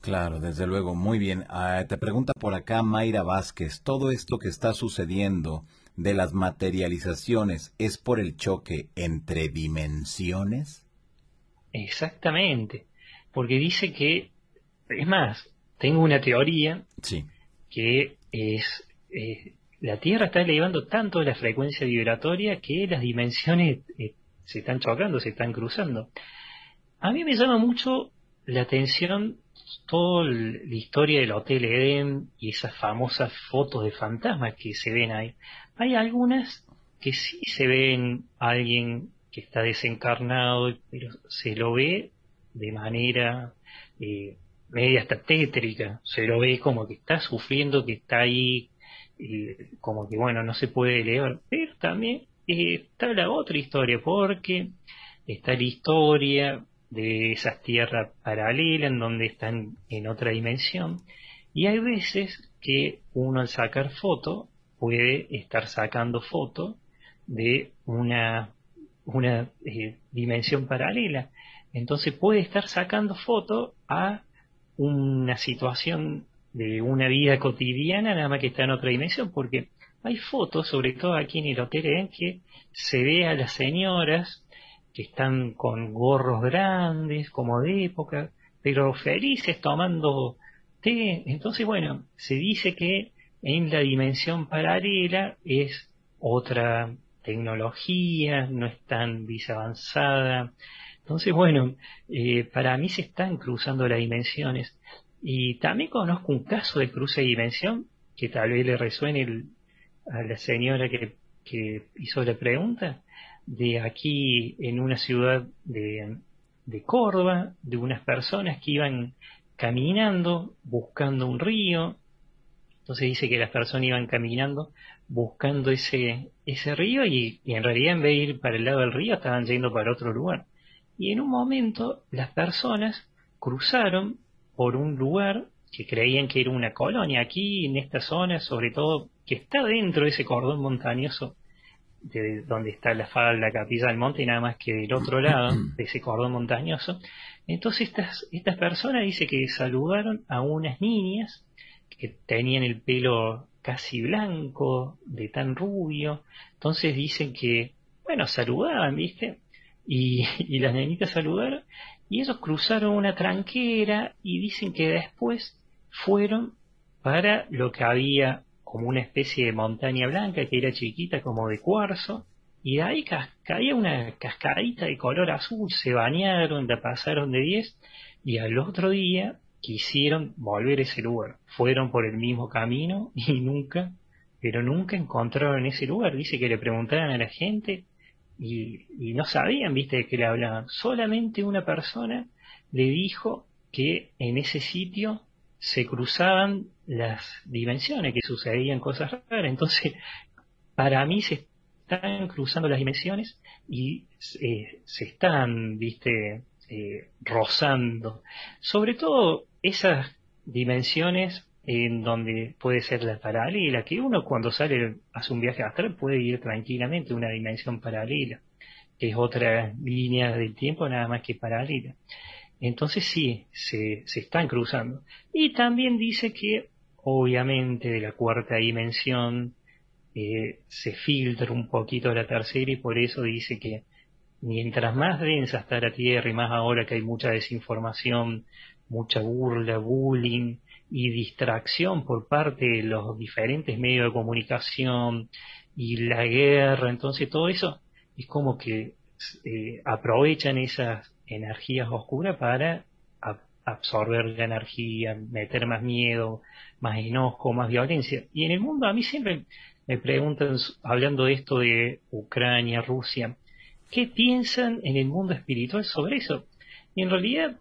Claro, desde luego, muy bien. Ah, te pregunta por acá Mayra Vázquez, ¿todo esto que está sucediendo de las materializaciones es por el choque entre dimensiones? Exactamente, porque dice que, es más, tengo una teoría sí. que es, eh, la Tierra está elevando tanto la frecuencia vibratoria que las dimensiones eh, se están chocando, se están cruzando. A mí me llama mucho la atención toda la historia del Hotel Eden y esas famosas fotos de fantasmas que se ven ahí. Hay algunas que sí se ven a alguien que está desencarnado, pero se lo ve de manera eh, media hasta tétrica, se lo ve como que está sufriendo, que está ahí, eh, como que bueno, no se puede leer, pero también eh, está la otra historia, porque está la historia de esas tierras paralelas en donde están en otra dimensión. Y hay veces que uno al sacar foto puede estar sacando foto de una, una eh, dimensión paralela. Entonces puede estar sacando foto a una situación de una vida cotidiana, nada más que está en otra dimensión, porque hay fotos, sobre todo aquí en el hotel, en que se ve a las señoras que están con gorros grandes, como de época, pero felices tomando té. Entonces, bueno, se dice que en la dimensión paralela es otra tecnología, no es tan avanzada. Entonces, bueno, eh, para mí se están cruzando las dimensiones. Y también conozco un caso de cruce de dimensión que tal vez le resuene a la señora que, que hizo la pregunta de aquí en una ciudad de, de Córdoba, de unas personas que iban caminando buscando un río. Entonces dice que las personas iban caminando buscando ese, ese río y, y, en realidad en vez de ir para el lado del río estaban yendo para otro lugar. Y en un momento las personas cruzaron por un lugar que creían que era una colonia aquí en esta zona, sobre todo que está dentro de ese cordón montañoso de donde está la falda, capilla del monte, y nada más que del otro lado de ese cordón montañoso. Entonces estas, estas personas dice que saludaron a unas niñas que tenían el pelo casi blanco, de tan rubio. Entonces dicen que, bueno, saludaban, ¿viste? Y, y las nenitas saludaron y ellos cruzaron una tranquera y dicen que después fueron para lo que había como una especie de montaña blanca que era chiquita como de cuarzo y ahí caía una cascadita de color azul, se bañaron, la pasaron de 10 y al otro día quisieron volver a ese lugar. Fueron por el mismo camino y nunca, pero nunca encontraron ese lugar. Dice que le preguntaron a la gente y, no sabían, viste, de qué le hablaban. Solamente una persona le dijo que en ese sitio se cruzaban las dimensiones, que sucedían cosas raras. Entonces, para mí se están cruzando las dimensiones y eh, se están, viste, eh, rozando. Sobre todo esas dimensiones en donde puede ser la paralela, que uno cuando sale, hace un viaje astral puede ir tranquilamente a una dimensión paralela, que es otra línea del tiempo nada más que paralela. Entonces sí, se, se están cruzando. Y también dice que obviamente de la cuarta dimensión eh, se filtra un poquito la tercera y por eso dice que mientras más densa está la Tierra y más ahora que hay mucha desinformación, mucha burla, bullying y distracción por parte de los diferentes medios de comunicación y la guerra, entonces todo eso es como que eh, aprovechan esas energías oscuras para absorber la energía, meter más miedo, más enojo, más violencia. Y en el mundo a mí siempre me preguntan, hablando de esto de Ucrania, Rusia, ¿qué piensan en el mundo espiritual sobre eso? Y en realidad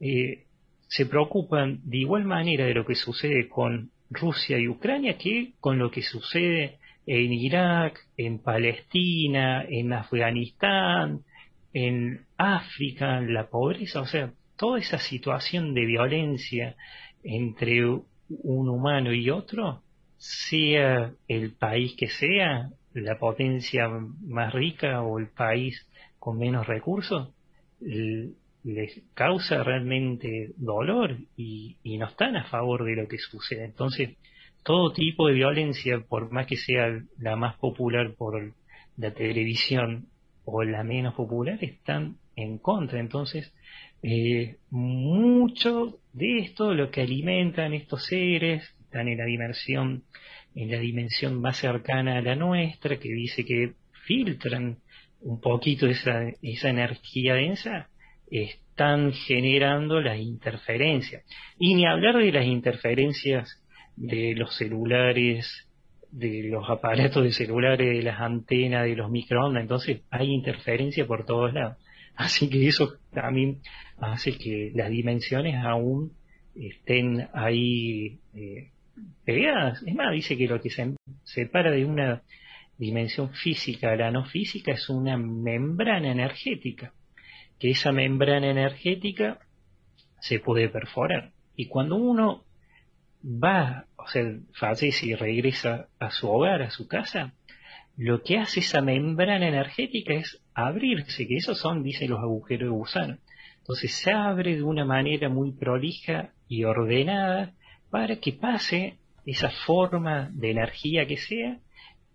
eh, se preocupan de igual manera de lo que sucede con Rusia y Ucrania que con lo que sucede en Irak, en Palestina, en Afganistán, en África, en la pobreza, o sea, toda esa situación de violencia entre un humano y otro, sea el país que sea, la potencia más rica o el país con menos recursos, les causa realmente dolor y, y, no están a favor de lo que sucede. Entonces, todo tipo de violencia, por más que sea la más popular por la televisión o la menos popular, están en contra. Entonces, eh, mucho de esto, lo que alimentan estos seres, están en la dimensión, en la dimensión más cercana a la nuestra, que dice que filtran un poquito esa, esa energía densa, están generando las interferencias. Y ni hablar de las interferencias de los celulares, de los aparatos de celulares, de las antenas, de los microondas, entonces hay interferencia por todos lados. Así que eso también hace que las dimensiones aún estén ahí eh, pegadas. Es más, dice que lo que se separa de una dimensión física a la no física es una membrana energética, que esa membrana energética se puede perforar. Y cuando uno va, o sea, fallece y regresa a su hogar, a su casa, lo que hace esa membrana energética es abrirse, que esos son, dicen los agujeros de gusano. Entonces se abre de una manera muy prolija y ordenada para que pase esa forma de energía que sea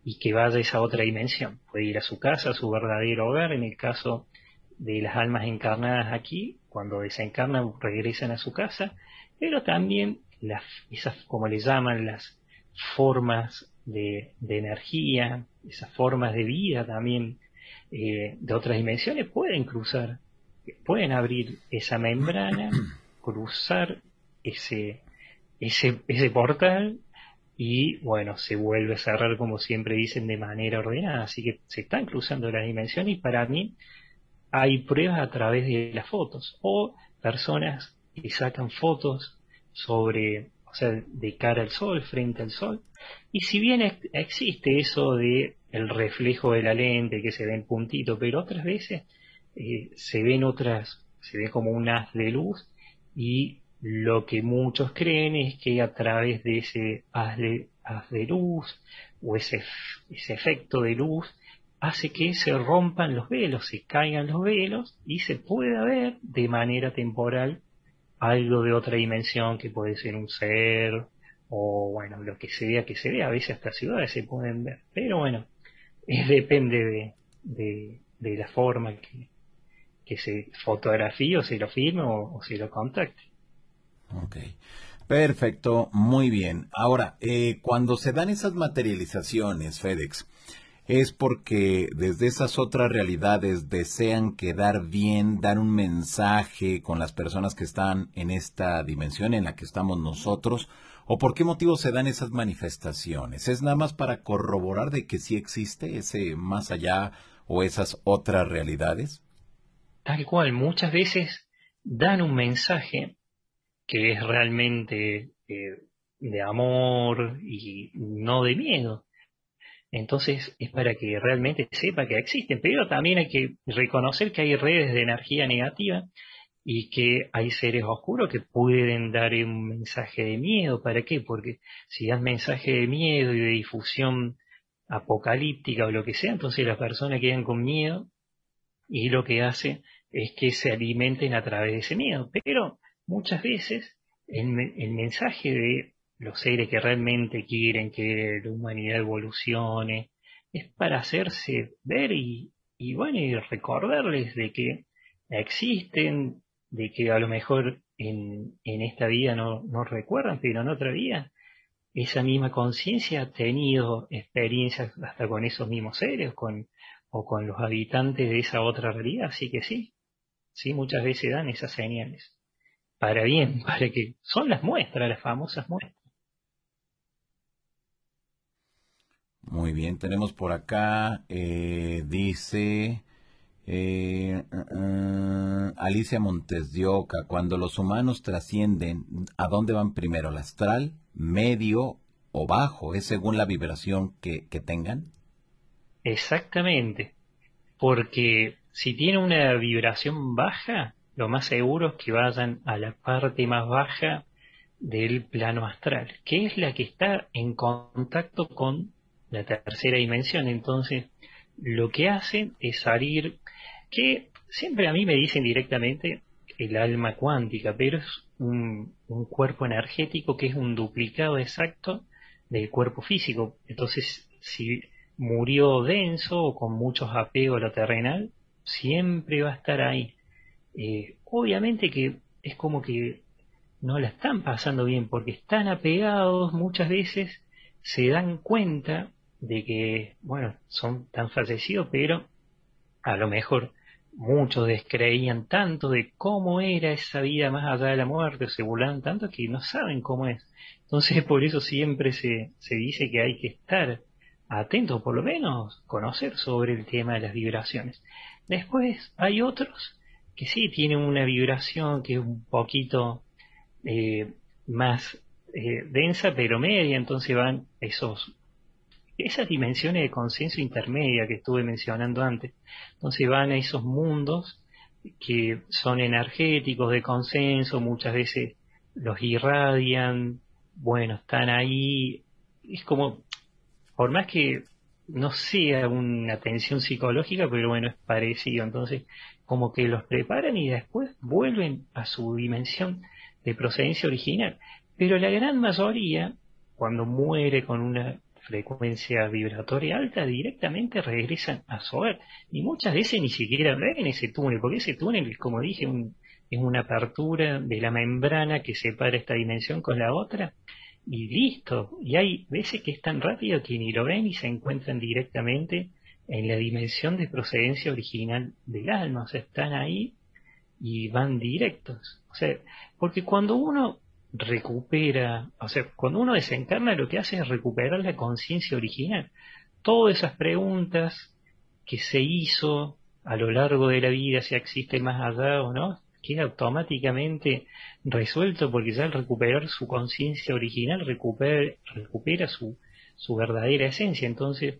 y que vaya a esa otra dimensión. Puede ir a su casa, a su verdadero hogar, en el caso de las almas encarnadas aquí, cuando desencarnan regresan a su casa, pero también las, esas, como le llaman, las formas de, energía, esas formas de vida también eh, de otras dimensiones pueden cruzar, pueden abrir esa membrana, cruzar ese, ese, ese portal y bueno, se vuelve a cerrar como siempre dicen de manera ordenada, así que se están cruzando las dimensiones y para mí hay pruebas a través de las fotos o personas que sacan fotos sobre, o sea, de cara al sol, frente al sol. Y si bien existe eso de el reflejo de la lente que se ve en puntito, pero otras veces eh, se ven otras, se ve como un haz de luz y lo que muchos creen es que a través de ese haz de, haz de luz o ese, ese efecto de luz hace que se rompan los velos, se caigan los velos y se pueda ver de manera temporal algo de otra dimensión que puede ser un ser o bueno, lo que sea que se vea, a veces hasta ciudades se pueden ver, pero bueno, depende de, de, la forma que, que se fotografíe o se lo firme o, se lo contacte. Ok. Perfecto, muy bien. Ahora, eh, cuando se dan esas materializaciones, FedEx, es porque desde esas otras realidades desean quedar bien, dar un mensaje con las personas que están en esta dimensión en la que estamos nosotros, o por qué motivo se dan esas manifestaciones. ¿Es nada más para corroborar de que sí existe ese más allá o esas otras realidades? Tal cual, muchas veces dan un mensaje que es realmente eh, de amor y no de miedo. Entonces es para que realmente sepa que existen, pero también hay que reconocer que hay redes de energía negativa y que hay seres oscuros que pueden dar un mensaje de miedo. ¿Para qué? Porque si das mensaje de miedo y de difusión apocalíptica o lo que sea, entonces las personas quedan con miedo y lo que hace es que se alimenten a través de ese miedo. Pero muchas veces el, el mensaje de los seres que realmente quieren que la humanidad evolucione, es para hacerse ver y, y bueno, y recordarles de que existen, de que a lo mejor en, en esta vida no, recuerdan, pero en otra vida esa misma conciencia ha tenido experiencias hasta con esos mismos seres con, o con los habitantes de esa otra realidad, así que sí, sí, muchas veces dan esas señales. Para bien, para que son las muestras, las famosas muestras. Muy bien, tenemos por acá, eh, dice eh, uh, uh, Alicia Montes cuando los humanos trascienden, ¿a dónde van primero? ¿El astral, medio o bajo? ¿Es según la vibración que, que tengan? Exactamente, porque si tiene una vibración baja, lo más seguro es que vayan a la parte más baja del plano astral, que es la que está en contacto con la tercera dimensión. Entonces, lo que hacen es salir, que siempre a mí me dicen directamente el alma cuántica, pero es un, cuerpo energético que es un duplicado exacto del cuerpo físico. Entonces, si murió denso o con muchos apegos a lo terrenal, siempre va a estar ahí. Eh, obviamente que es como que no la están pasando bien porque están apegados muchas veces, se dan cuenta de que, bueno, son tan fallecidos, pero a lo mejor muchos descreían tanto de cómo era esa vida más allá de la muerte, se burlaban tanto que no saben cómo es. Entonces por eso siempre se, se dice que hay que estar atento, por lo menos conocer sobre el tema de las vibraciones. Después hay otros que sí tienen una vibración que es un poquito eh, más eh, densa pero media, entonces van esos esas dimensiones de conciencia intermedia que estuve mencionando antes. Entonces van a esos mundos que son energéticos de consenso, muchas veces los irradian, bueno, están ahí, es como, por más que no sea una tensión psicológica, pero bueno, es parecido, entonces como que los preparan y después vuelven a su dimensión de procedencia original. Pero la gran mayoría, cuando muere con una frecuencia vibratoria alta directamente regresan a hogar. Y muchas veces ni siquiera ven ese túnel, porque ese túnel, como dije, es una apertura de la membrana que separa esta dimensión con la otra. Y listo. Y hay veces que es tan rápido que ni lo ven y se encuentran directamente en la dimensión de procedencia original del alma. O sea, están ahí y van directos. O sea, porque cuando uno recupera, o sea, cuando uno desencarna lo que hace es recuperar la conciencia original. Todas esas preguntas que se hizo a lo largo de la vida, si existe más allá o no, queda automáticamente resuelto porque ya al recuperar su conciencia original recupera, su verdadera esencia. Entonces,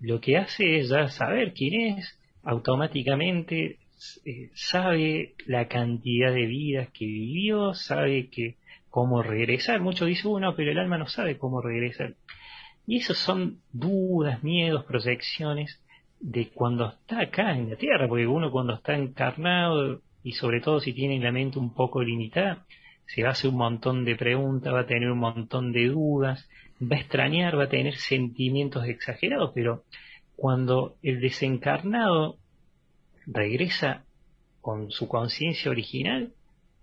lo que hace es ya saber quién es, automáticamente eh, sabe la cantidad de vidas que vivió, sabe que cómo regresar. Muchos dicen, uno, pero el alma no sabe cómo regresar. Y esos son dudas, miedos, proyecciones de cuando está acá en la Tierra, porque uno cuando está encarnado, y sobre todo si tiene la mente un poco limitada, se va a hacer un montón de preguntas, va a tener un montón de dudas, va a extrañar, va a tener sentimientos exagerados, pero cuando el desencarnado regresa con su conciencia original,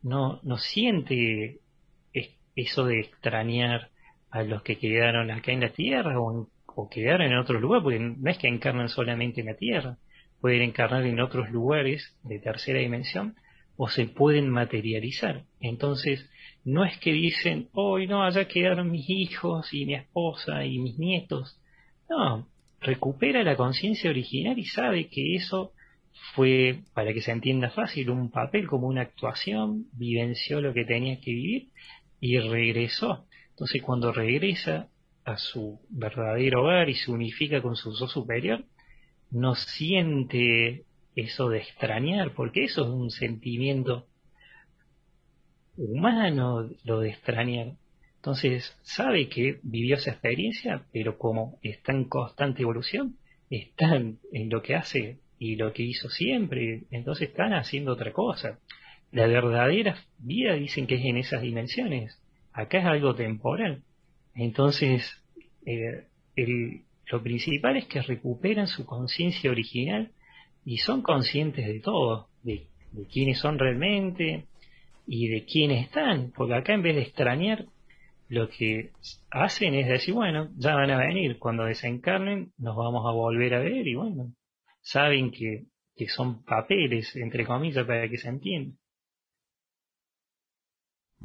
no, no siente eso de extrañar a los que quedaron acá en la tierra o o quedar en otro lugar, porque no es que encarnan solamente en la Tierra, pueden encarnar en otros lugares de tercera dimensión o se pueden materializar. Entonces, no es que dicen, hoy no, allá quedaron mis hijos y mi esposa y mis nietos. No, recupera la conciencia original y sabe que eso fue, para que se entienda fácil, un papel como una actuación, vivenció lo que tenía que vivir y regresó. Entonces cuando regresa a su verdadero hogar y se unifica con su yo superior, no siente eso de extrañar, porque eso es un sentimiento humano, lo de extrañar. Entonces sabe que vivió esa experiencia, pero como está en constante evolución, está en, lo que hace y lo que hizo siempre, entonces están haciendo otra cosa. La verdadera vida dicen que es en esas dimensiones, acá es algo temporal. Entonces, eh, lo principal es que recuperan su conciencia original y son conscientes de todo, de, quiénes son realmente y de quiénes están, porque acá en vez de extrañar, lo que hacen es decir, bueno, ya van a venir, cuando desencarnen nos vamos a volver a ver y bueno, saben que, que son papeles, entre comillas, para que se entienda.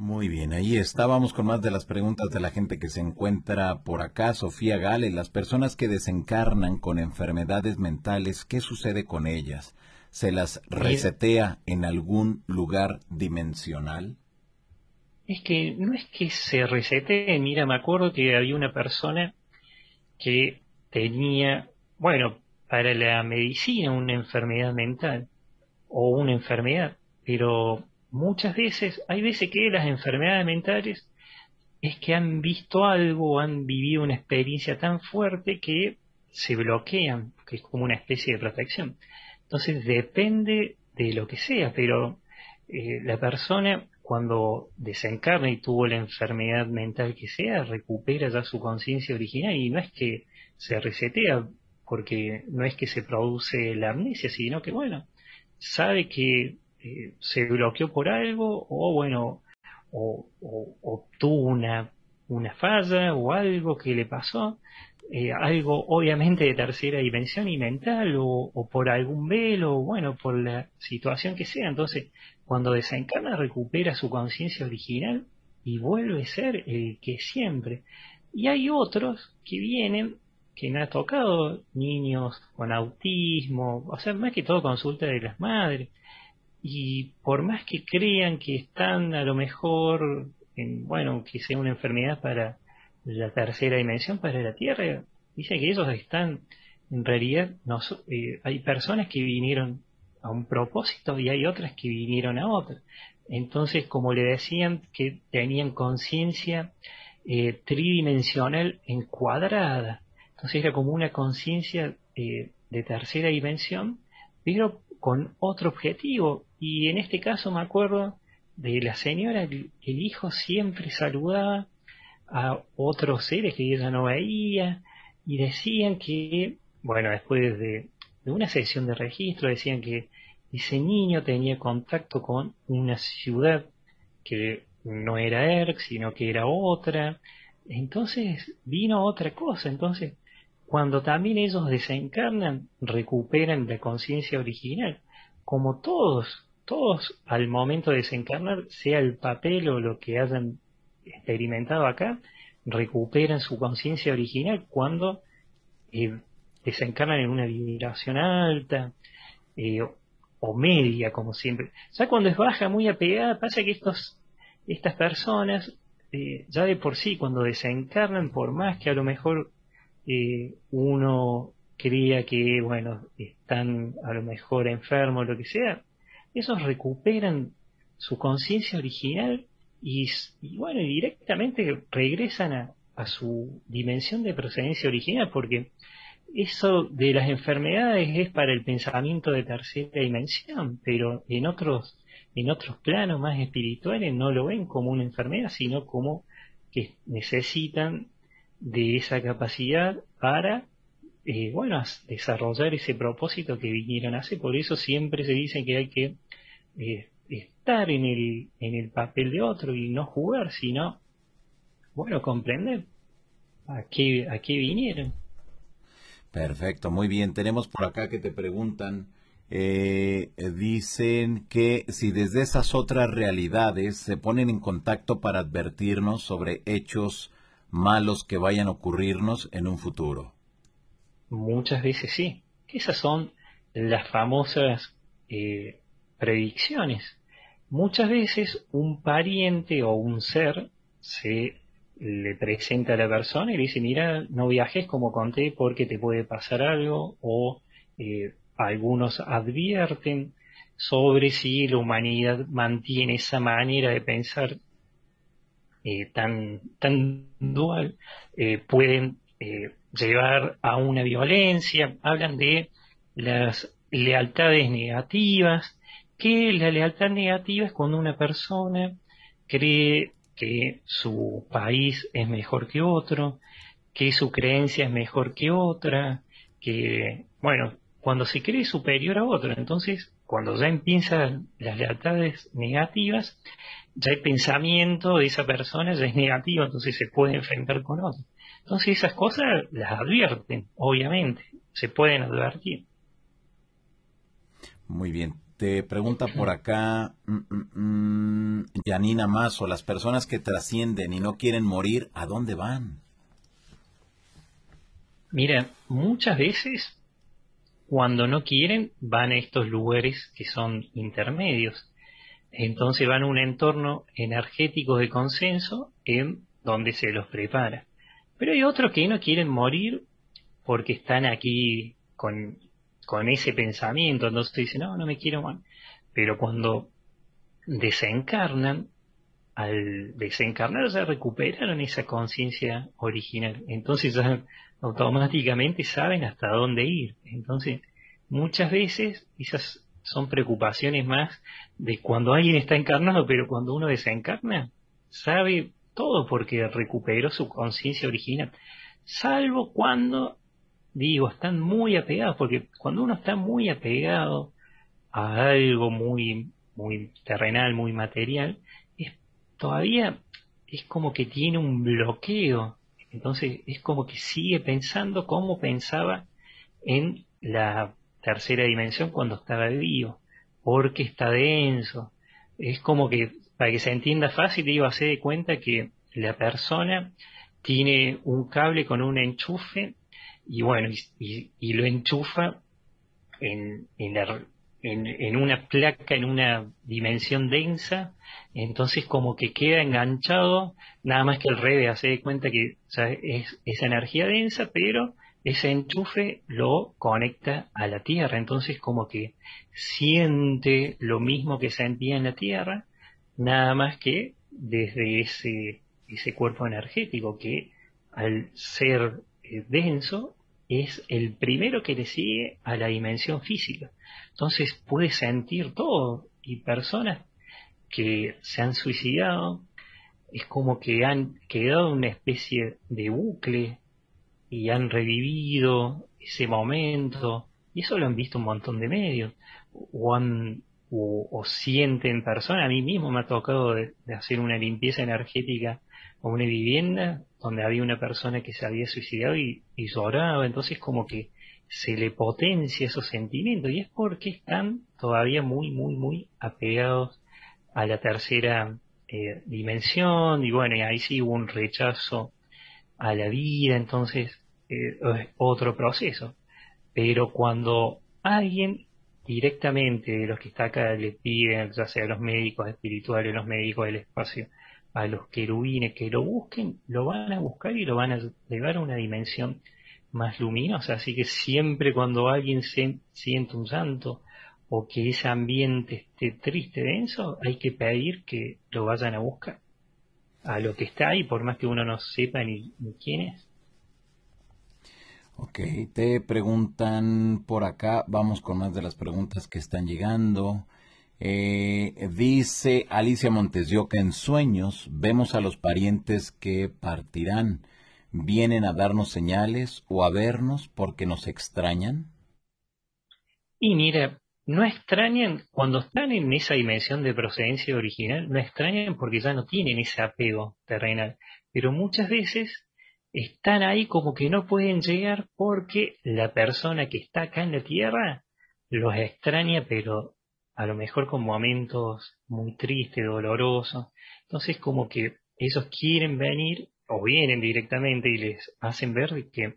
Muy bien, ahí estábamos con más de las preguntas de la gente que se encuentra por acá. Sofía Gale, las personas que desencarnan con enfermedades mentales, ¿qué sucede con ellas? ¿Se las resetea en algún lugar dimensional? Es que no es que se resete, mira, me acuerdo que había una persona que tenía, bueno, para la medicina una enfermedad mental o una enfermedad, pero muchas veces, hay veces que las enfermedades mentales es que han visto algo, han vivido una experiencia tan fuerte que se bloquean, que es como una especie de protección. Entonces depende de lo que sea, pero eh, la persona cuando desencarna y tuvo la enfermedad mental que sea, recupera ya su conciencia original y no es que se resetea, porque no es que se produce la amnesia, sino que bueno, sabe que eh, se bloqueó por algo o bueno, o, tuvo una, una falla o algo que le pasó, eh, algo obviamente de tercera dimensión y mental o, o, por algún velo, o bueno, por la situación que sea. Entonces, cuando desencarna recupera su conciencia original y vuelve a ser el que siempre. Y hay otros que vienen que me ha tocado niños con autismo, o sea, más que todo consulta de las madres, y por más que crean que están a lo mejor en, bueno, que sea una enfermedad para la tercera dimensión, para la Tierra, dice que ellos están, en realidad, no, eh, hay personas que vinieron a un propósito y hay otras que vinieron a otro. Entonces, como le decían, que tenían conciencia eh, tridimensional encuadrada. Entonces era como una conciencia eh, de tercera dimensión, pero con otro objetivo. Y en este caso me acuerdo de la señora, el, hijo siempre saludaba a otros seres que ella no veía y decían que, bueno, después de, una sesión de registro, decían que ese niño tenía contacto con una ciudad que no era ERC, sino que era otra. Entonces vino otra cosa. Entonces cuando también ellos desencarnan, recuperan la conciencia original, como todos, todos al momento de desencarnar, sea el papel o lo que hayan experimentado acá, recuperan su conciencia original cuando eh, desencarnan en una vibración alta eh, o media, como siempre. Ya cuando es baja, muy apegada, pasa que estos, estas personas, eh, ya de por sí, cuando desencarnan, por más que a lo mejor uno creía que, bueno, están a lo mejor enfermos, lo que sea, esos recuperan su conciencia original y, bueno, directamente regresan a, a, su dimensión de procedencia original, porque eso de las enfermedades es para el pensamiento de tercera dimensión, pero en otros, en otros planos más espirituales no lo ven como una enfermedad, sino como que necesitan de esa capacidad para, eh, bueno, desarrollar ese propósito que vinieron a hacer. Por eso siempre se dice que hay que eh, estar en el, en el papel de otro y no jugar, sino, bueno, comprender a qué, a qué vinieron. Perfecto, muy bien. Tenemos por acá que te preguntan, eh, dicen que si desde esas otras realidades se ponen en contacto para advertirnos sobre hechos malos que vayan a ocurrirnos en un futuro. Muchas veces sí. Esas son las famosas eh, predicciones. Muchas veces un pariente o un ser se le presenta a la persona y le dice, mira, no viajes como conté porque te puede pasar algo, o eh, algunos advierten sobre si la humanidad mantiene esa manera de pensar eh, tan, tan dual, pueden llevar a una violencia, hablan de las lealtades negativas, que la lealtad negativa es cuando una persona cree que su país es mejor que otro, que su creencia es mejor que otra, que, bueno, cuando se cree superior a otro, entonces, cuando ya empiezan las lealtades negativas, ya el pensamiento de esa persona ya es negativo, entonces se puede enfrentar con otro. Entonces esas cosas las advierten, obviamente, se pueden advertir. Muy bien. Te pregunta por acá mm, mm, mm, Janina Mazo, las personas que trascienden y no quieren morir, ¿a dónde van? Mira, muchas veces cuando no quieren van a estos lugares que son intermedios. Entonces van a un entorno energético de consenso en donde se los prepara. Pero hay otros que no quieren morir porque están aquí con con ese pensamiento, entonces dicen, no, no me quiero mal. Pero cuando desencarnan, al desencarnar ya recuperaron esa conciencia original. Entonces automáticamente saben hasta dónde ir. Entonces, muchas veces esas son preocupaciones más de cuando alguien está encarnado, pero cuando uno desencarna, sabe todo porque recuperó su conciencia original. Salvo cuando digo, están muy apegados, porque cuando uno está muy apegado a algo muy, muy terrenal, muy material, es, todavía es como que tiene un bloqueo. Entonces es como que sigue pensando como pensaba en la tercera dimensión cuando estaba vivo, porque está denso. Es como que, para que se entienda fácil, digo, hace de cuenta que la persona tiene un cable con un enchufe y bueno, y, lo enchufa en, una placa, en una dimensión densa, entonces como que queda enganchado, nada más que el revés, hace cuenta que es esa energía densa, pero ese enchufe lo conecta a la Tierra, entonces como que siente lo mismo que sentía en la Tierra, nada más que desde ese, ese cuerpo energético que al ser eh, denso es el primero que le sigue a la dimensión física. Entonces puede sentir todo y personas que se han suicidado es como que han quedado en una especie de bucle y han revivido ese momento y eso lo han visto un montón de medios o han o, sienten personas a mí mismo me ha tocado de hacer una limpieza energética o una vivienda donde había una persona que se había suicidado y, lloraba, entonces como que se le potencia esos sentimientos. Y es porque están todavía muy, muy, muy apegados a la tercera eh, dimensión. Y bueno, y ahí sí hubo un rechazo a la vida, entonces eh, es otro proceso. Pero cuando alguien directamente de los que está acá le piden, ya sea los médicos espirituales, los médicos del espacio, a los querubines que lo busquen, lo van a buscar y lo van a llevar a una dimensión más luminosa. Así que siempre cuando alguien se siente un santo o que ese ambiente esté triste, denso, hay que pedir que lo vayan a buscar a lo que está ahí, por más que uno no sepa ni, ni quién es. Ok, te preguntan por acá, vamos con más de las preguntas que están llegando. Eh, dice Alicia Montes que en sueños vemos a los parientes que partirán. ¿Vienen a darnos señales o a vernos porque nos extrañan? Y mira, no extrañan, cuando están en esa dimensión de procedencia original, no extrañan porque ya no tienen ese apego terrenal. Pero muchas veces están ahí como que no pueden llegar porque la persona que está acá en la Tierra los extraña, pero a lo mejor con momentos muy tristes, dolorosos. Entonces como que ellos quieren venir o vienen directamente y les hacen ver que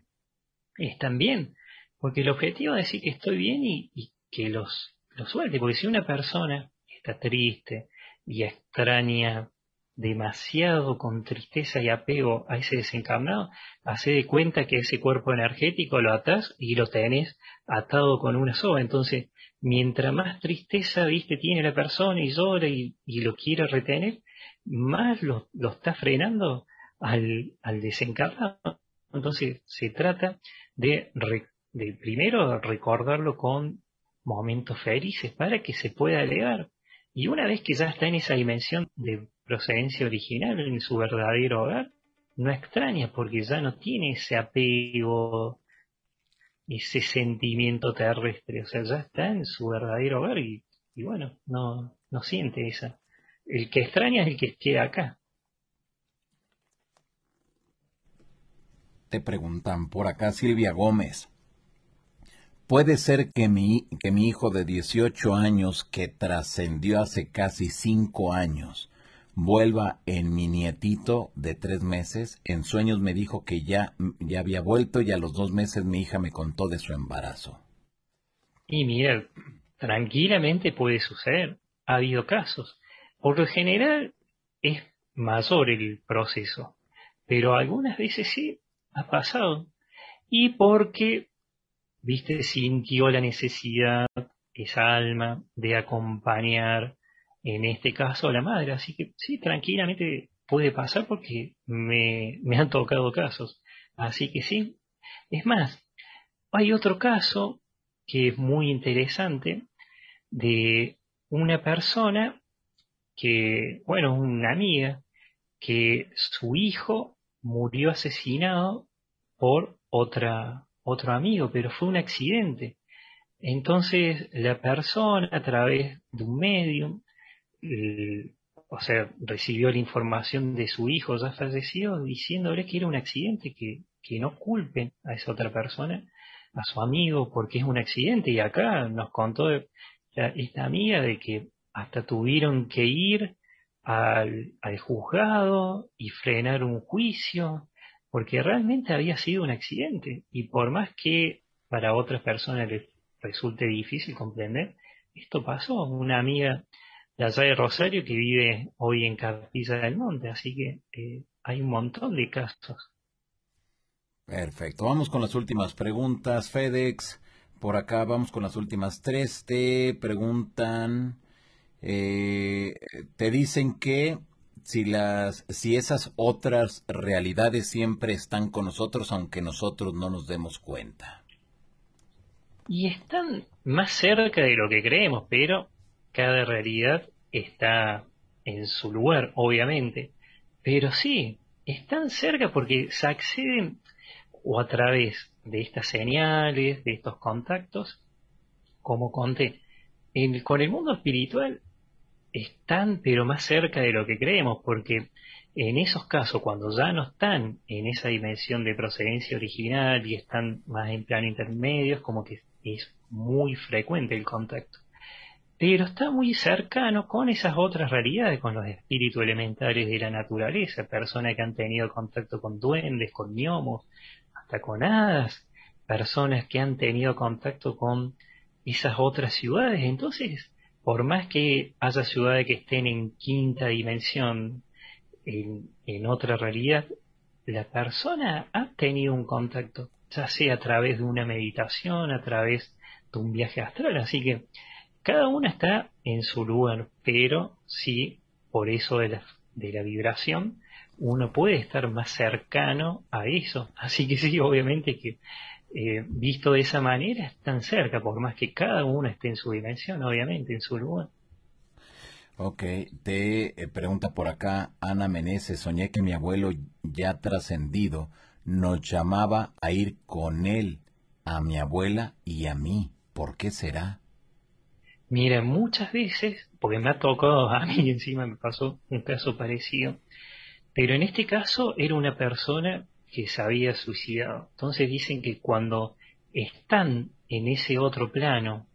están bien. Porque el objetivo es decir que estoy bien y, que los, los suelte. Porque si una persona está triste y extraña demasiado con tristeza y apego a ese desencarnado, hace de cuenta que ese cuerpo energético lo atás y lo tenés atado con una soga. Entonces, mientras más tristeza, viste, tiene la persona y llora y, lo quiere retener, más lo, está frenando al, al, desencarnado. Entonces, se trata de, de primero recordarlo con momentos felices para que se pueda elevar. Y una vez que ya está en esa dimensión de procedencia original, en su verdadero hogar, no extraña porque ya no tiene ese apego, ese sentimiento terrestre, o sea, ya está en su verdadero hogar y, bueno, no, no siente esa. El que extraña es el que queda acá. Te preguntan por acá Silvia Gómez. Puede ser que mi, que mi hijo de 18 años, que trascendió hace casi 5 años, vuelva en mi nietito de tres meses. En sueños me dijo que ya, ya había vuelto y a los dos meses mi hija me contó de su embarazo. Y mira, tranquilamente puede suceder. Ha habido casos. Por lo general es mayor el proceso, pero algunas veces sí ha pasado. Y porque, viste, sintió la necesidad, esa alma, de acompañar en este caso la madre. Así que sí, tranquilamente puede pasar porque me, me han tocado casos. Así que sí. Es más, hay otro caso que es muy interesante de una persona que, bueno, una amiga, que su hijo murió asesinado por otra, otro amigo, pero fue un accidente. Entonces la persona a través de un medium o sea, recibió la información de su hijo ya fallecido diciéndole que era un accidente, que, que no culpen a esa otra persona, a su amigo, porque es un accidente. Y acá nos contó esta amiga de que hasta tuvieron que ir al, al juzgado y frenar un juicio, porque realmente había sido un accidente. Y por más que para otras personas les resulte difícil comprender, esto pasó. Una amiga de allá de Rosario que vive hoy en Capilla del Monte, así que eh, hay un montón de casos. Perfecto, vamos con las últimas preguntas, FedEx. Por acá vamos con las últimas tres. Te preguntan, eh, te dicen que si las, si esas otras realidades siempre están con nosotros, aunque nosotros no nos demos cuenta. Y están más cerca de lo que creemos, pero cada realidad está en su lugar, obviamente, pero sí, están cerca porque se acceden o a través de estas señales, de estos contactos, como conté, con el mundo espiritual están pero más cerca de lo que creemos, porque en esos casos, cuando ya no están en esa dimensión de procedencia original y están más en plano intermedios, como que es muy frecuente el contacto pero está muy cercano con esas otras realidades, con los espíritus elementales de la naturaleza, personas que han tenido contacto con duendes, con gnomos, hasta con hadas, personas que han tenido contacto con esas otras ciudades. Entonces, por más que haya ciudades que estén en quinta dimensión, en, otra realidad, la persona ha tenido un contacto, ya sea a través de una meditación, a través de un viaje astral. Así que cada una está en su lugar, pero sí, por eso de la, de la vibración, uno puede estar más cercano a eso. Así que sí, obviamente que eh, visto de esa manera están cerca, por más que cada uno esté en su dimensión, obviamente, en su lugar. Ok, te eh, pregunta por acá Ana Meneses, soñé que mi abuelo ya trascendido nos llamaba a ir con él, a mi abuela y a mí. ¿Por qué será? Mira, muchas veces, porque me ha tocado a mí encima, me pasó un caso parecido, pero en este caso era una persona que se había suicidado. Entonces dicen que cuando están en ese otro plano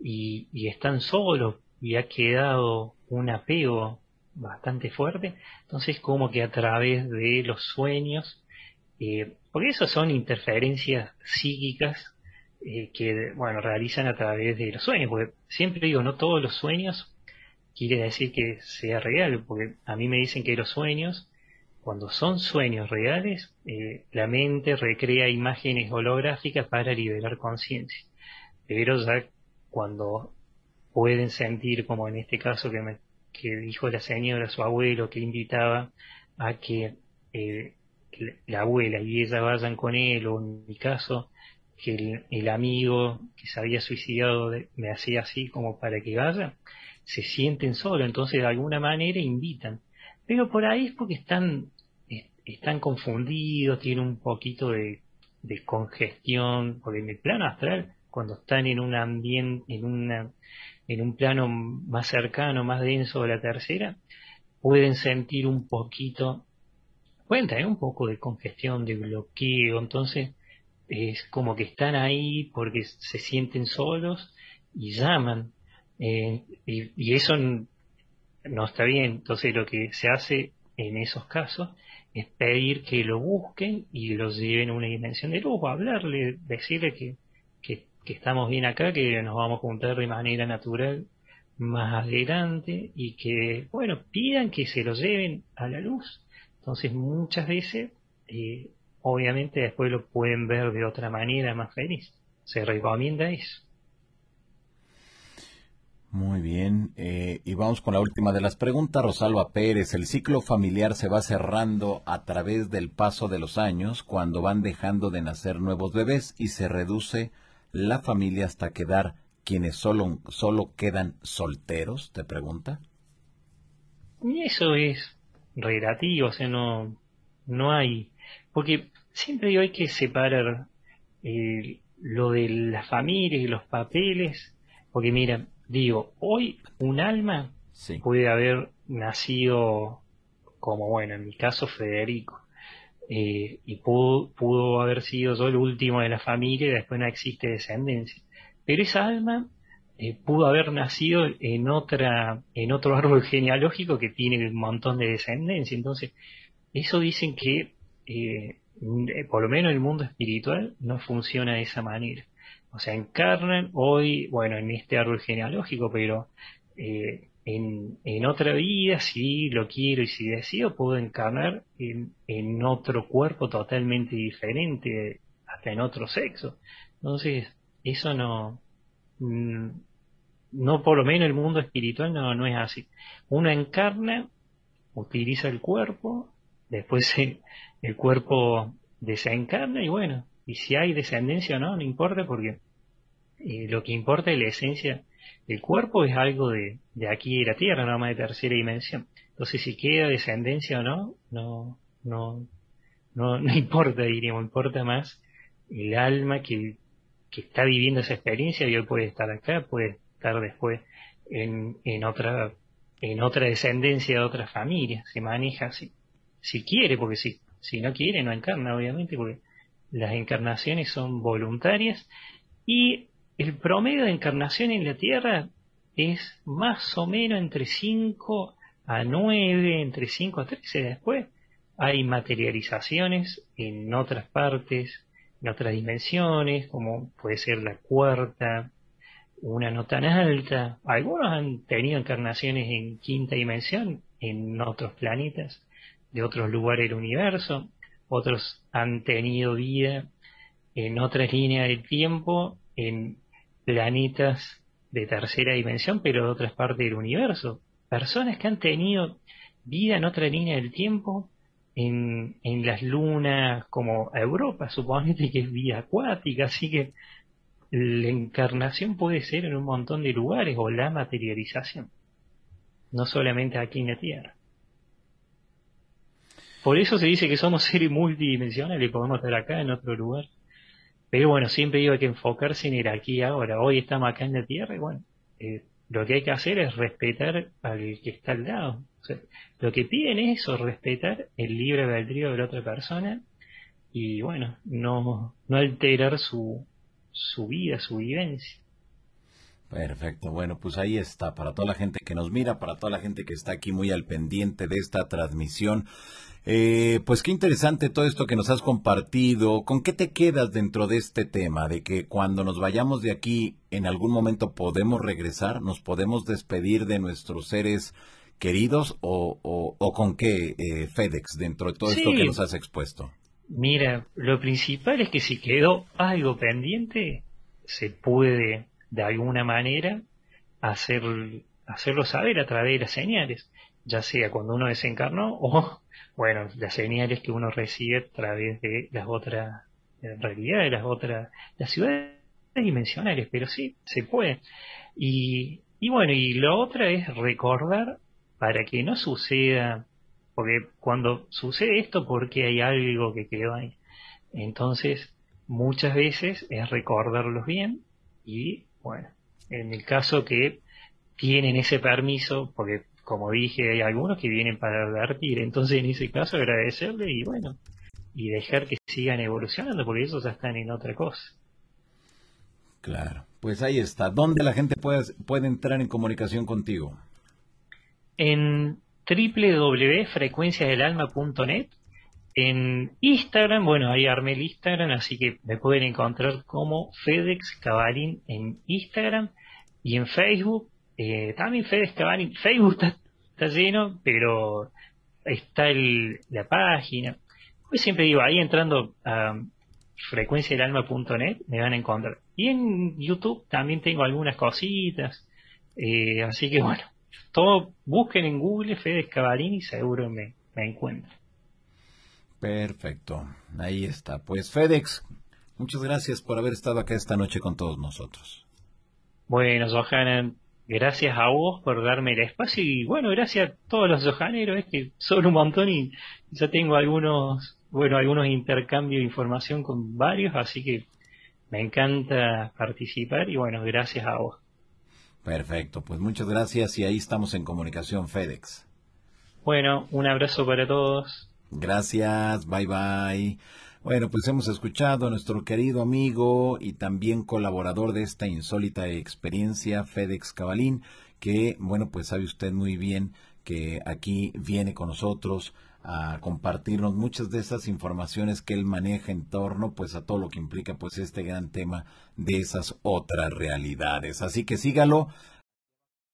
y, están solos y ha quedado un apego bastante fuerte, entonces como que a través de los sueños, eh, porque esas son interferencias psíquicas eh, que bueno realizan a través de los sueños, porque siempre digo, no todos los sueños quiere decir que sea real, porque a mí me dicen que los sueños, cuando son sueños reales, eh, la mente recrea imágenes holográficas para liberar conciencia. Pero ya cuando pueden sentir, como en este caso que, me, que dijo la señora, su abuelo, que invitaba a que eh, la abuela y ella vayan con él, o en mi caso, que el, amigo que se había suicidado me hacía así como para que vaya, se sienten solos, entonces de alguna manera invitan. Pero por ahí es porque están, están confundidos, tienen un poquito de, congestión, porque en el plano astral, cuando están en un ambiente, en una, en un plano más cercano, más denso de la tercera, pueden sentir un poquito, pueden tener un poco de congestión, de bloqueo, entonces es como que están ahí porque se sienten solos y llaman eh, y, eso no está bien. Entonces lo que se hace en esos casos es pedir que lo busquen y lo lleven a una dimensión de luz, hablarle, decirle que, que, estamos bien acá, que nos vamos a juntar de manera natural más adelante y que, bueno, pidan que se lo lleven a la luz. Entonces muchas veces, eh, obviamente después lo pueden ver de otra manera más feliz. Se recomienda eso. Muy bien, eh, y vamos con la última de las preguntas. Rosalba Pérez, el ciclo familiar se va cerrando a través del paso de los años cuando van dejando de nacer nuevos bebés y se reduce la familia hasta quedar quienes solo, solo quedan solteros, te pregunta. Eso es relativo, o sea, no, no hay, porque siempre hay que separar eh, lo de las familias y los papeles, porque mira, digo, hoy un alma puede haber nacido como, bueno, en mi caso Federico, eh, y pudo, pudo haber sido yo el último de la familia y después no existe descendencia. Pero esa alma eh, pudo haber nacido en otra, en otro árbol genealógico que tiene un montón de descendencia. Entonces, eso dicen que, eh, por lo menos el mundo espiritual, no funciona de esa manera o sea, encarnan hoy, bueno, en este árbol genealógico, pero eh, en, en, otra vida, si lo quiero y si decido, puedo encarnar en, en otro cuerpo totalmente diferente, hasta en otro sexo. Entonces, eso no, mm, no por lo menos el mundo espiritual no, no es así. Uno encarna, utiliza el cuerpo, después el cuerpo desencarna y bueno, y si hay descendencia o no, no importa porque eh, lo que importa es la esencia. El cuerpo es algo de, de aquí de la Tierra, nada más de tercera dimensión. Entonces, si queda descendencia o no, no, no, no, no importa, diríamos, importa más el alma que, que está viviendo esa experiencia y hoy puede estar acá, puede estar después en, en otra en otra descendencia de otra familia, se maneja así. Si quiere, porque si, si no quiere, no encarna, obviamente, porque las encarnaciones son voluntarias y el promedio de encarnación en la Tierra es más o menos entre 5 a 9, entre 5 a 13 después. Hay materializaciones en otras partes, en otras dimensiones, como puede ser la cuarta, una no tan alta. Algunos han tenido encarnaciones en quinta dimensión, en otros planetas, de otros lugares del universo otros han tenido vida en otras líneas del tiempo, en planetas de tercera dimensión, pero de otras partes del universo. Personas que han tenido vida en otra línea del tiempo, en, en las lunas como Europa, suponete que es vida acuática, así que la encarnación puede ser en un montón de lugares o la materialización, no solamente aquí en la Tierra. Por eso se dice que somos seres multidimensionales y podemos estar acá en otro lugar. Pero bueno, siempre digo que enfocarse en el aquí ahora. Hoy estamos acá en la Tierra y bueno, eh, lo que hay que hacer es respetar al que está al lado. lo que piden es eso, respetar el libre albedrío de la otra persona y bueno, no, no alterar su, su vida, su vivencia. Perfecto, bueno, pues ahí está, para toda la gente que nos mira, para toda la gente que está aquí muy al pendiente de esta transmisión. Eh, pues qué interesante todo esto que nos has compartido. ¿Con qué te quedas dentro de este tema? De que cuando nos vayamos de aquí, en algún momento podemos regresar, nos podemos despedir de nuestros seres queridos o, o, con qué, eh, FedEx, dentro de todo esto que nos has expuesto. Mira, lo principal es que si quedó algo pendiente, se puede de alguna manera hacer, hacerlo saber a través de las señales, ya sea cuando uno desencarnó o, bueno, las señales que uno recibe a través de las otras realidades, las otras, las ciudades dimensionales, pero sí, se puede. Y, y bueno, y lo otra es recordar para que no suceda, porque cuando sucede esto, porque hay algo que quedó ahí. Entonces, muchas veces es recordarlos bien y bueno, en el caso que tienen ese permiso, porque como dije, hay algunos que vienen para advertir, entonces en ese caso agradecerle y bueno, y dejar que sigan evolucionando, porque ellos ya están en otra cosa. Claro, pues ahí está. ¿Dónde la gente puede, puede entrar en comunicación contigo? En www.frecuenciasdelalma.net en Instagram, bueno, ahí armé el Instagram, así que me pueden encontrar como FedEx Cabalín en Instagram y en Facebook, eh, también FedEx Cabalín. Facebook está, lleno, pero está el, la página. Pues siempre digo, ahí entrando a frecuenciadelalma.net me van a encontrar. Y en YouTube también tengo algunas cositas, eh, así que bueno, todo busquen en Google FedEx Cabalín y seguro me, me encuentran. Perfecto, ahí está. Pues FedEx, muchas gracias por haber estado acá esta noche con todos nosotros. Bueno, Johanan, gracias a vos por darme el espacio y bueno, gracias a todos los johaneros, es que son un montón y ya tengo algunos, bueno, algunos intercambios de información con varios, así que me encanta participar y bueno, gracias a vos. Perfecto, pues muchas gracias y ahí estamos en comunicación FedEx. Bueno, un abrazo para todos. Gracias, bye bye. Bueno, pues hemos escuchado a nuestro querido amigo y también colaborador de esta insólita experiencia, FedEx Cabalín, que, bueno, pues sabe usted muy bien que aquí viene con nosotros a compartirnos muchas de esas informaciones que él maneja en torno pues a todo lo que implica pues este gran tema de esas otras realidades. Así que sígalo